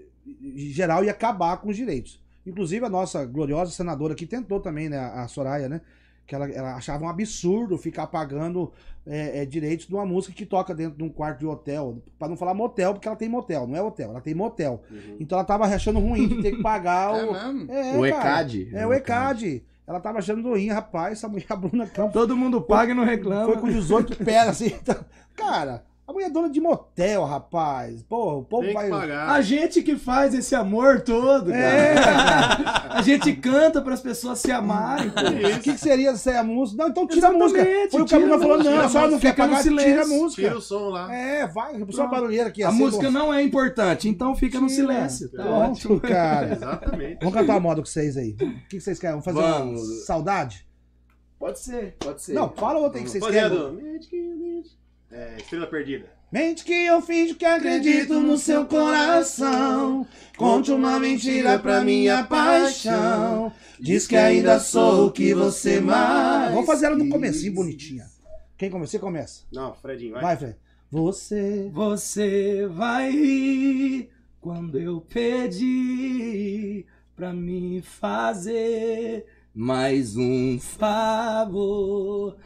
geral e acabar com os direitos. Inclusive a nossa gloriosa senadora que tentou também, né? A Soraya, né? Que ela, ela achava um absurdo ficar pagando é, é, direitos de uma música que toca dentro de um quarto de hotel. Pra não falar motel, porque ela tem motel, não é hotel, ela tem motel. Uhum. Então ela tava achando ruim de ter que pagar *laughs* É o. mesmo? É, O cara. ECAD. É o ECAD. Ela tava achando ruim, rapaz, essa mulher, a Bruna Campos, Todo mundo paga e não reclama. foi com 18 pés, assim. Então, cara, a mulher é dona de motel, rapaz. Pô, o povo vai. pagar. A gente que faz esse amor todo, É, cara. A gente canta para as pessoas se amarem. pô. O que, que seria se a música? Não, então tira a música. Exatamente, Foi o a a falou, música, não, a senhora não fica quer no pagar, tira a silêncio. música. Tira o som lá. É, vai, a pessoa barulheira aqui. A assim, música bom. não é importante, então fica no Tira. silêncio. Tá Pronto, ótimo. *laughs* cara. Exatamente. Vamos cantar uma moda com vocês aí. O que, que vocês querem? Vamos fazer uma Vamos. saudade? Pode ser, pode ser. Não, fala outra aí que vocês a querem. É, Estrela Perdida. Mente que eu finjo que acredito no seu coração. Conte uma mentira pra minha paixão. Diz que ainda sou o que você mais. Vamos fazer ela no comecinho, bonitinha. Quem começa? Você começa. Não, Fredinho, vai. Vai, Fred. Você. Você vai rir quando eu pedir pra me fazer mais um favor.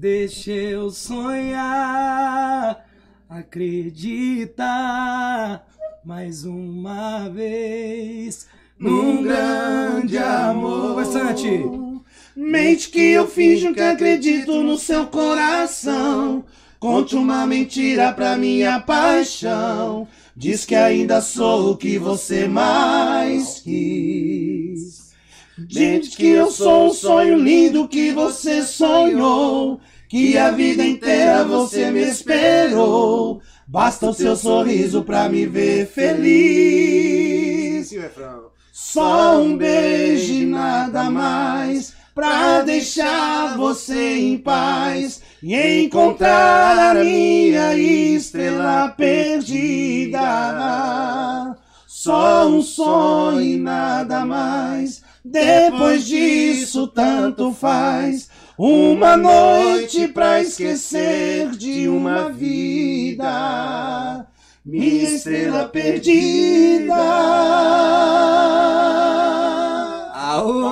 Deixa eu sonhar, acreditar mais uma vez num grande amor. Vai, Santi. Mente que eu finjo que acredito no seu coração. Conte uma mentira pra minha paixão. Diz que ainda sou o que você mais quis. Diz que eu sou um sonho lindo que você sonhou. Que a vida inteira você me esperou. Basta o seu sorriso pra me ver feliz. Só um beijo e nada mais pra deixar você em paz e encontrar a minha estrela perdida. Só um sonho e nada mais. Depois disso, tanto faz. Uma noite pra esquecer de uma vida. Minha estrela perdida. Aô,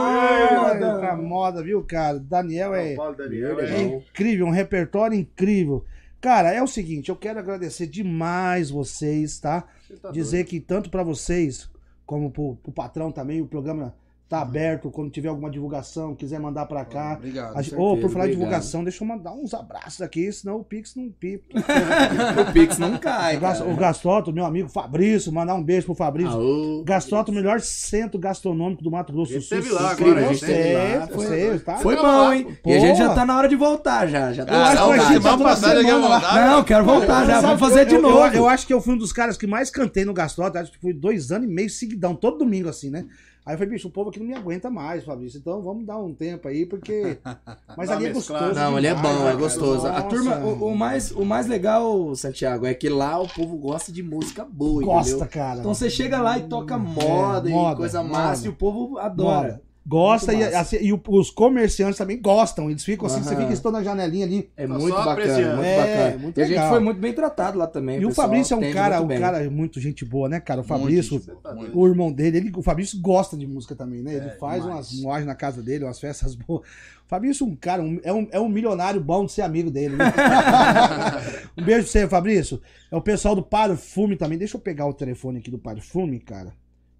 Tá moda, viu, cara? Daniel é, Daniel. é incrível, um repertório incrível. Cara, é o seguinte, eu quero agradecer demais vocês, tá? Você tá Dizer que tanto pra vocês, como pro, pro patrão também, o programa tá aberto quando tiver alguma divulgação, quiser mandar pra cá. Obrigado. A Ô, por falar em obrigado. divulgação, deixa eu mandar uns abraços aqui, senão o Pix não pipa. *laughs* o Pix não cai, O cara. O Gastroto, meu amigo Fabrício, mandar um beijo pro Fabrício. Aô. Gastroto, o melhor centro gastronômico do Mato Grosso do Sul. esteve lá agora, eu gente sei, lá, foi- sei, tá? Foi bom, hein? E a gente já tá na hora de voltar já. já Eu tá acho que vai Não, ser semana passada eu voltar. Não, quero voltar já. Vamos fazer eu- de eu- novo. Eu, eu acho que eu fui um dos caras que mais cantei no Gastroto. Acho que fui dois anos e meio seguidão, todo domingo, assim, né? Aí eu falei, bicho, o povo aqui não me aguenta mais, Fabrício. Então vamos dar um tempo aí, porque. *laughs* Mas Dá ali é gostoso. Não, ele é bom, é gostoso. A Nossa. turma, o, o mais, o mais legal, Santiago, é que lá o povo gosta de música boa, Gosta, entendeu? cara. Então você chega lá e toca moda, É, moda, e coisa moda. massa e o povo adora. Bora. Gosta Muito e, assim, e os comerciantes também gostam. Eles ficam assim, você Aham. fica estão na janelinha ali. É Só muito só bacana, apreciando. muito É, bacana. muito e a gente foi muito bem tratado lá também. E o Fabrício é um cara, muito um bem. cara muito gente boa, né, cara? O Muito Fabrício, doido. o irmão dele, ele, o Fabrício gosta de música também, né? Ele É, faz demais. umas moagens na casa dele, umas festas *laughs* boas. O Fabrício é um cara, um- é, um, é um milionário bom de ser amigo dele. né? *laughs* um beijo pra você, Fabrício. É o pessoal do Parfume também. Deixa eu pegar o telefone aqui do Parfume, cara.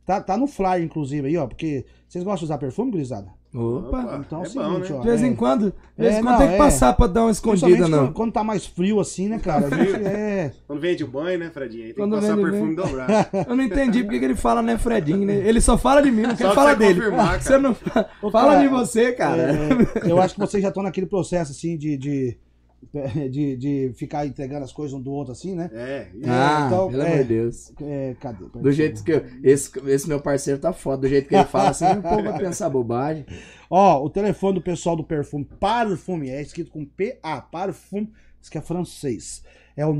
Tá, tá no flyer, inclusive, aí, ó. Porque vocês gostam de usar perfume, gurizada? Opa. Então é o é seguinte, bom, né? ó. De vez é- em quando, de vez É, em quando não, tem que é. passar pra dar uma escondida, não. quando, quando tá mais frio assim, né, cara? A gente é. Quando vende o banho, né, Fredinho? Aí tem Quando que passar perfume banho. dobrado. *laughs* Eu não entendi porque que ele fala, né, Fredinho, né? Ele só fala de mim, não quer falar dele. confirmar, cara. Você não fala cara, de você, cara. É, eu acho que vocês já estão naquele processo assim de, de, *laughs* de, de ficar entregando as coisas um do outro assim, né? É, ah, então, pelo é. amor de Deus. É, cadê? Do jeito que eu, esse, esse meu parceiro tá foda, do jeito que ele fala assim, o povo vai pensar bobagem. *laughs* Ó, o telefone do pessoal do perfume Parfume é escrito com P-A, Parfume, isso que é francês. É o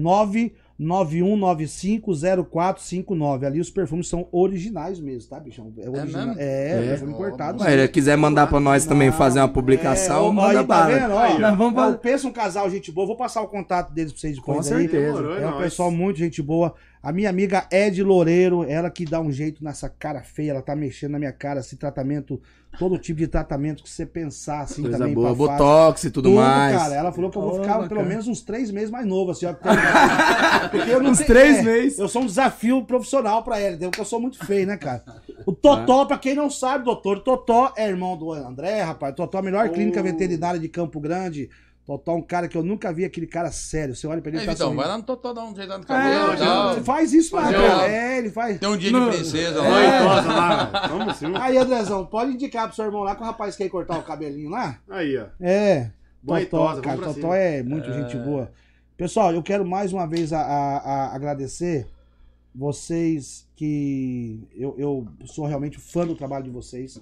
991950459. Ali os perfumes são originais mesmo, tá, bichão? É original. mesmo? É, É? perfume importado. Mas ele quiser mandar pra nós também fazer uma publicação, É, manda aí, tá bala. vendo? Ó, Nós vamos fazer- pensa um casal gente boa. Vou passar o contato deles pra vocês depois Com aí. certeza. Demorou, É um pessoal muito gente boa. A minha amiga Ed Loureiro, ela que dá um jeito nessa cara feia, ela tá mexendo na minha cara, esse tratamento, todo tipo de tratamento que você pensar assim Coisa também. boa, botox e tudo, mais. cara. Ela falou que eu vou ficar pelo menos uns três meses mais novo, assim, ó. *laughs* Porque eu não Uns tenho- três é, meses. Eu sou um desafio profissional pra ela, entendeu? Porque eu sou muito feio, né, cara? O Totó, pra quem não sabe, doutor, Totó é irmão do André, rapaz. O Totó é a melhor clínica Oh. veterinária de Campo Grande. Totó é um cara que eu nunca vi aquele cara sério. Você olha pra ele, Ei, ele tá sorrindo. vai lá no Totó dar um jeito lá no É, cabelo e ele faz isso lá, cara. É, ele faz. Tem um dia No- de princesa Olha lá. idosa lá, vamos sim. Aí, Andrezão, pode indicar pro seu irmão lá que o rapaz quer cortar o cabelinho lá? Aí, ó. É. Boa Totó, idosa, cara, Totó é muito gente boa. Pessoal, eu quero mais uma vez a, a- a- agradecer vocês que eu, eu sou realmente fã do trabalho de vocês.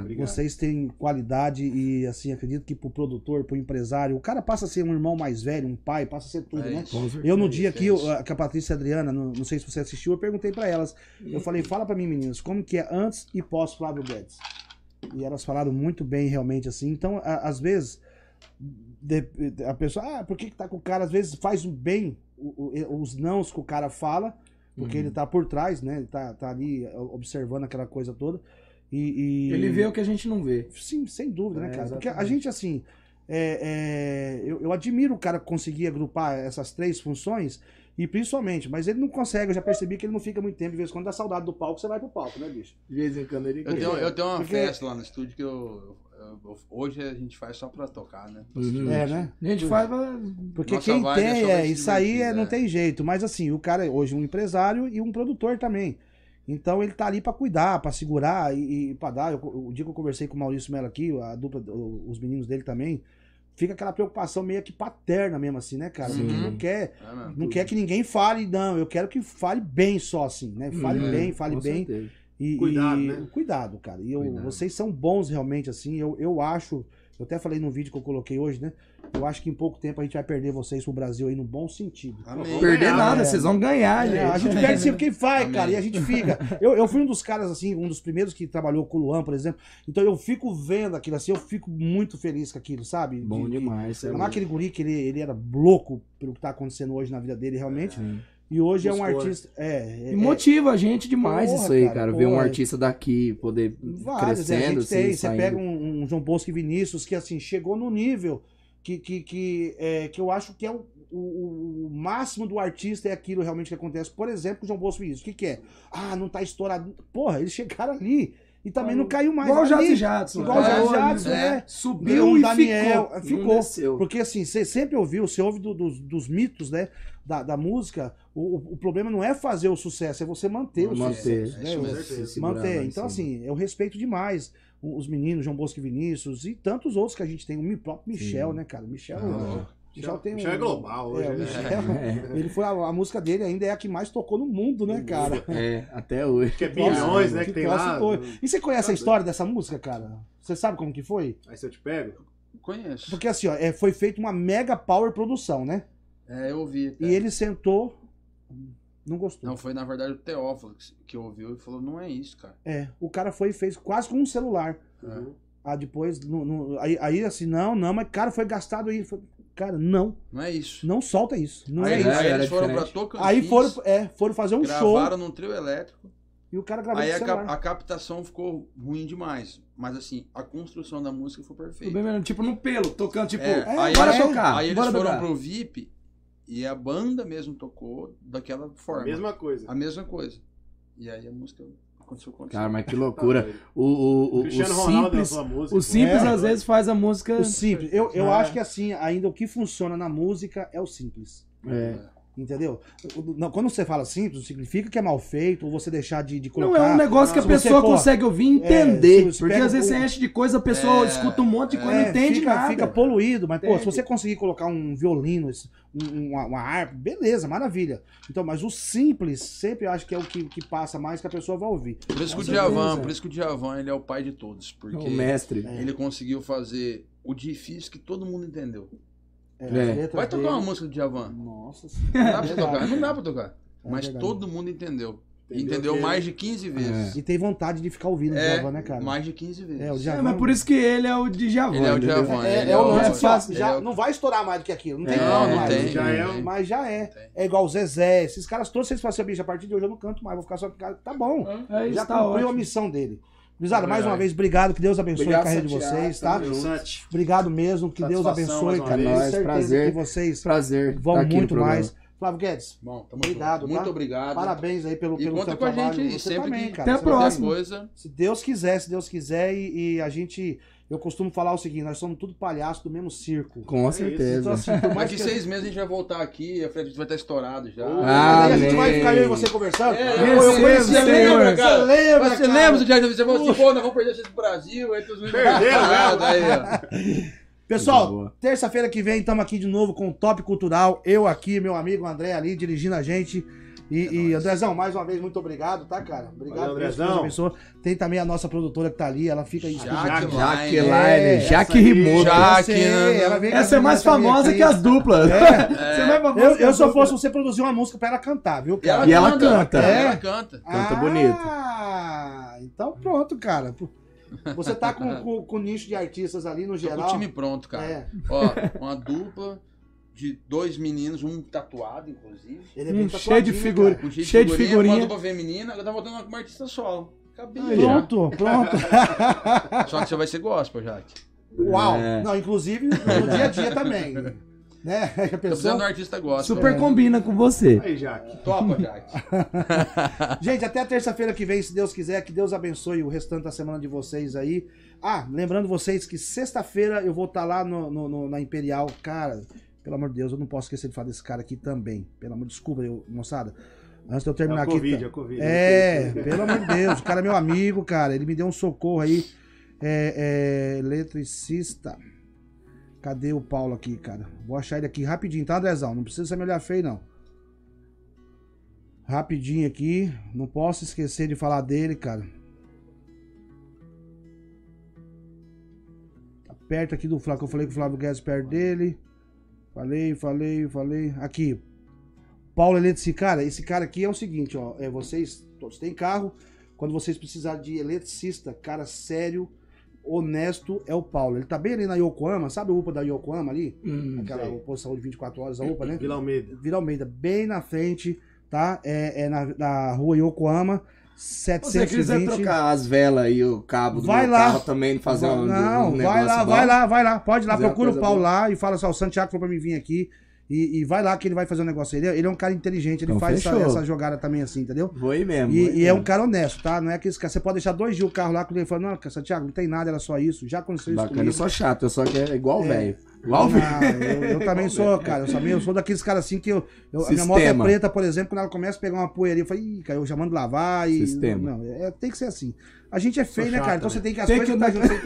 Obrigado. Vocês têm qualidade e assim, acredito que pro produtor, pro empresário, o cara passa a ser um irmão mais velho, um pai, passa a ser tudo, É né? Eu no dia é eu- que a Patrícia e a Adriana, não, não sei se você assistiu, eu perguntei pra elas. Eu falei, fala pra mim, meninas, como que é antes e pós Flávio Guedes? E elas falaram muito bem, realmente, assim. Então, a- às vezes, de- a pessoa, ah, por que, que tá com o cara? Às vezes faz um bem os nãos que o cara fala, porque ele tá por trás, né? Ele tá, tá ali observando aquela coisa toda. E, e- Ele vê o que a gente não vê. Sim, sem dúvida, né, É, cara? Porque a exatamente. gente, assim, é, é, eu, eu admiro o cara conseguir agrupar essas três funções, e principalmente, mas ele não consegue, eu já percebi que ele não fica muito tempo, de vez em quando dá saudade do palco, você vai pro palco, né, bicho? De vez em quando ele. Eu tenho, eu tenho uma Porque- festa lá no estúdio que eu- Hoje a gente faz só pra tocar, né? Uhum. É, né? A gente faz. pra- Porque Nossa quem vibe é tem, é, se isso aí é, não é. tem jeito, mas assim, o cara é hoje um empresário e um produtor também. Então ele tá ali pra cuidar, pra segurar e, e pra dar. Eu- o dia que eu conversei com o Maurício Mello aqui, a dupla, os meninos dele também, fica aquela preocupação meio que paterna mesmo, assim, né, cara? Porque Sim. não quer. É mesmo. Não quer que ninguém fale, não. Eu quero que fale bem só, assim, né? Fale Uhum, bem, fale com bem. certeza. E, Cuidado, e- né? Cuidado, cara. E eu, Cuidado. vocês são bons realmente, assim. Eu, eu acho. Eu até falei no vídeo que eu coloquei hoje, né? Eu acho que em pouco tempo a gente vai perder vocês pro Brasil aí no bom sentido. Amém. Perder ganhar, nada, né? vocês vão ganhar, É, a gente. gente perde sempre quem vai, Amém. cara, e a gente fica. Eu, eu fui um dos caras, assim, um dos primeiros que trabalhou com o Luan, por exemplo. Então eu fico vendo aquilo assim, eu fico muito feliz com aquilo, sabe? Bom De- de- demais. isso é Não é aquele guri que ele, ele era louco pelo que tá acontecendo hoje na vida dele, realmente. Sim. E hoje é um Buscou, né? artista. É, é, E motiva a gente demais Porra, isso aí, cara, cara. Ver um artista daqui poder Vários, é, a crescendo, gente tem. assim, Você saindo. pega um, um João Bosco e Vinícius que assim chegou no nível que, que, que, é, que eu acho que é o, o, o máximo do artista é aquilo realmente que acontece. Por exemplo, com o João Bosco e Vinícius. O que, que é? Ah, não tá estourado. Porra, eles chegaram ali. E também não caiu mais. Igual o Ali, Jadson Jadson. Igual o É, Jadson olha, Jadson, é. é. Subiu e Daniel, ficou. ficou. Porque assim, você sempre ouviu, você ouve do- dos, dos mitos, né? Da, da música, o, o- problema não é fazer o sucesso, é você manter o Manter. sucesso. É né? manter. em Então, assim, eu respeito demais os meninos, João Bosco e Vinícius, e tantos outros que a gente tem. O próprio Michel, né, cara? Michel, Ah, Michel tem um. Michel é global hoje, É, né? Michel, *laughs* ele foi a, a música dele ainda é a que mais tocou no mundo, né, cara? É, até hoje. Que é bilhões, né, que tem Posso lá. E você conhece a história dessa música, cara? Você sabe como que foi? Aí se eu te pego, Conheço. Porque assim, ó, é, foi feita uma mega power produção, né? É, eu ouvi. até. E ele sentou, não gostou. Não, foi na verdade o Teófilo que- que ouviu e falou: não é isso, cara. É, o cara foi e fez quase com um celular. É. Ah, depois, no- no- aí, aí assim, não, não, mas cara, foi gastado aí. Foi- cara, não, Não é isso. não solta isso. Não aí é aí isso. era eles foram pra. Tocantins, Aí foram, é, foram fazer um show gravaram num trio elétrico. e o cara gravou Aí a, o cap- a captação ficou ruim demais. Mas assim, a construção da música foi perfeita. bem, tipo no pelo, tocando, tipo, É, aí- bora é. tocar. Aí eles bora foram tocar. pro VIP e a banda mesmo tocou daquela forma. mesma coisa. A mesma coisa. E aí a música aconteceu com Cara, mas que loucura. Tá, O, o, o, o Cristiano Ronaldo simples, a música. o simples É. às vezes faz a música. O simples. Eu, eu É. acho que assim, ainda o que funciona na música é o simples. É. Entendeu? Não, Quando você fala simples, não significa que é mal feito, ou você deixar de, de Não colocar. é um negócio que a pessoa consegue ouvir e entender. se você porque às vezes o- você enche de coisa, a pessoa É, escuta um monte de coisa e É, não entende fica, nada. fica poluído, mas pô, se Entende? você conseguir colocar um violino, um- uma, uma harpa, beleza, maravilha. Então, mas o simples sempre acho que é o que, que passa mais que a pessoa vai ouvir. Por isso que o Djavan, certeza. por isso que o Djavan, ele é o pai de todos, porque O mestre. ele conseguiu fazer o difícil que todo mundo entendeu. É, É. Vai tocar uma música do Djavan. Nossa Não dá pra tocar, não dá pra tocar. É Mas verdade. todo mundo entendeu. Entendeu Entendeu que- mais de 15 vezes. E tem vontade de ficar ouvindo o É, Djavan, né, cara? mais de 15 vezes. É, o É, Djavan. mas por isso que ele é o Djavan. Ele é o? Djavan. É, é o lance é já é o- não vai estourar mais do que aquilo. Não tem É, não mais. tem, já não é Mas já é. Tem. É igual o Zezé. Esses caras todos, vocês falam assim, bicho, a partir de hoje eu não canto mais, vou ficar só. Tá bom. É, isso já tá cumpriu a ótimo. missão dele. Gurizada, É mais uma vez, obrigado. Que Deus abençoe Obrigado, a carreira de vocês, tá? Obrigado mesmo. Que Deus abençoe, cara. vez. Nós, certeza prazer. que vocês Prazer. vão tá muito mais. Flávio Guedes, Bom, tamo Obrigado, junto. Muito tá? obrigado. parabéns aí pelo, E pelo conta seu com a trabalho. gente aí, Você sempre também, que cara. Até a próxima. coisa. Se Deus quiser, se Deus quiser, e, e a gente. Eu costumo falar o seguinte: nós somos tudo palhaço do mesmo circo. Com isso. certeza. Então, assim, por mais Daqui que. seis meses a gente vai voltar aqui, a frente vai estar estourado já. Ah, Aí a gente vai ficar eu e você conversando. É, eu, eu eu conheci Senhor. lembra, cara? Você lembra, Mas você cara? lembra do dia que você falou assim, pô, nós vamos perder vocês pro Brasil, aí todos Perderam, né? ó. *laughs* Pessoal, terça-feira que vem estamos aqui de novo com o Top Cultural. Eu aqui, meu amigo André ali, dirigindo a gente. E, e, Andrezão, mais uma vez, muito obrigado, tá, cara? Obrigado, Valeu, Andrezão. Tem também a nossa produtora que tá ali, ela fica aí. Jaque Jaque Line. Line, É, Jaque essa. Rimoto. Né? é mais famosa que as duplas. É. *laughs* Você é mais famosa Eu, que eu as se eu fosse você produzir uma música pra ela cantar, viu, E ela, cara? E ela canta, canta. Ela É? canta. Canta bonito. Ah, então pronto, cara. Você tá com, com, com nicho de artistas ali no Tô com geral. o time pronto, cara. É. Ó, uma dupla de dois meninos, um tatuado, inclusive. Ele é bem Hum, cheio de figura. cara. Com cheio, Cheio de figurinha, figurinha. uma dupla feminina, agora tá voltando uma artista solo. Acabei Aí, já. Pronto, pronto. *laughs* Só que você vai ser gospel, Jaque. Uau! É. Não, inclusive no dia a dia também. Né? *laughs* A pessoa... um artista gospel. Super combina com você. Aí, Jaque. Topa, Jaque. *laughs* Gente, até terça-feira que vem, se Deus quiser, que Deus abençoe o restante da semana de vocês aí. Ah, lembrando vocês que sexta-feira eu vou estar lá no, no- no- na Imperial. Cara, pelo amor de Deus, eu não posso esquecer de falar desse cara aqui também. Pelo amor, desculpa, eu, moçada. Antes de eu É terminar aqui. Covid, tá- é Covid. É, pelo amor de Deus, o cara é meu amigo, cara. Ele me deu um socorro aí. É, é, eletricista. Cadê o Paulo aqui, cara? Vou achar ele aqui rapidinho, tá, Andrezão? Não precisa me olhar feio, não. Rapidinho aqui. Não posso esquecer de falar dele, cara. Tá perto aqui do Flávio, que eu falei com o Flávio Guedes perto dele. Falei, falei, falei. Aqui. Paulo Eletrici, cara, esse cara aqui é o seguinte, ó. É, vocês todos têm carro. Quando vocês precisarem de eletricista, cara sério, honesto, é o Paulo. Ele tá bem ali na Yokohama, sabe a UPA da Yokohama ali? Hum, Aquela sei. UPA de saúde 24 horas, a UPA, né? Vila Almeida. Vila Almeida, bem na frente, tá? É, é na, na rua Yokohama, Se você quiser 720. trocar as velas e o cabo do Vai lá. carro também, fazer um, não, um vai negócio lá, bom. vai lá, vai lá. Pode ir lá, Fazer procura o Paulo boa. lá e fala assim: ó, o Santiago foi pra mim vir aqui. E, e vai lá que ele vai fazer um negócio. Ele, é- ele é um cara inteligente, ele Então, faz essa, essa jogada também assim, entendeu? Ir mesmo. E, e é um cara honesto, tá? Não é aquele cara. Você pode deixar dois dias o carro lá com ele falando, não, Santiago, não tem nada, era só isso. Já aconteceu isso Bacana, eu sou chato, eu só quero igual É. velho. Igual velho. Ah, eu, eu *laughs* também sou, cara. Eu também eu sou daqueles caras assim que eu. eu- a minha moto é preta, por exemplo, quando ela começa a pegar uma poeirinha, eu falo, ih, cara, eu já mando lavar e. Sistema. Não, é, tem que ser assim. A gente é feio, né, cara? Então né? você tem que as Tem coisas que tá tem que tem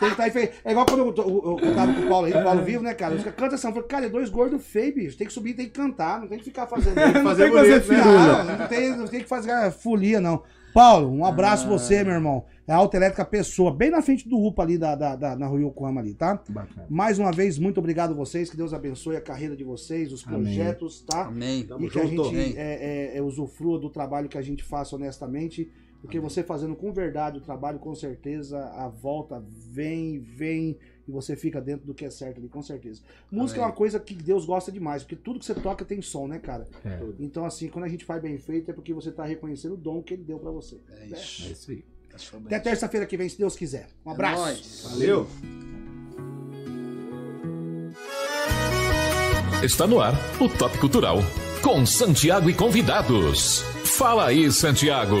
que estar feio. É igual quando eu, eu, eu, eu tava com o Paulo aí, o Paulo vivo, né, cara? Os cantam essa, falei, cara, é dois gordos feios, bicho. Tem que subir, tem que cantar, não tem que ficar fazendo. *laughs* Fazer Tem que fazer bonito, né? firula. Não, não tem, não tem que fazer folia, não. Paulo, um abraço Ah. pra você, meu irmão. É a Autoelétrica Pessoa, bem na frente do UPA ali, da, da, da- na Rua Yokohama ali, tá? Bacana. Mais uma vez, muito obrigado a vocês. Que Deus abençoe a carreira de vocês, os Amém. projetos, tá? Amém. Tamo e que a gente Amém. é, é, é, usufrua do trabalho que a gente faça honestamente. Porque você fazendo com verdade o trabalho, com certeza a volta vem, vem e você fica dentro do que é certo ali, com certeza. Música é Amém. uma coisa que Deus gosta demais, porque tudo que você toca tem som, né, cara? É. Então, assim, quando a gente faz bem feito, é porque você tá reconhecendo o dom que ele deu pra você. É É isso. isso aí. É sobre Até terça-feira que vem, se Deus quiser. Um abraço. É. Valeu. Está no ar o Top Cultural com Santiago e convidados. Fala aí, Santiago.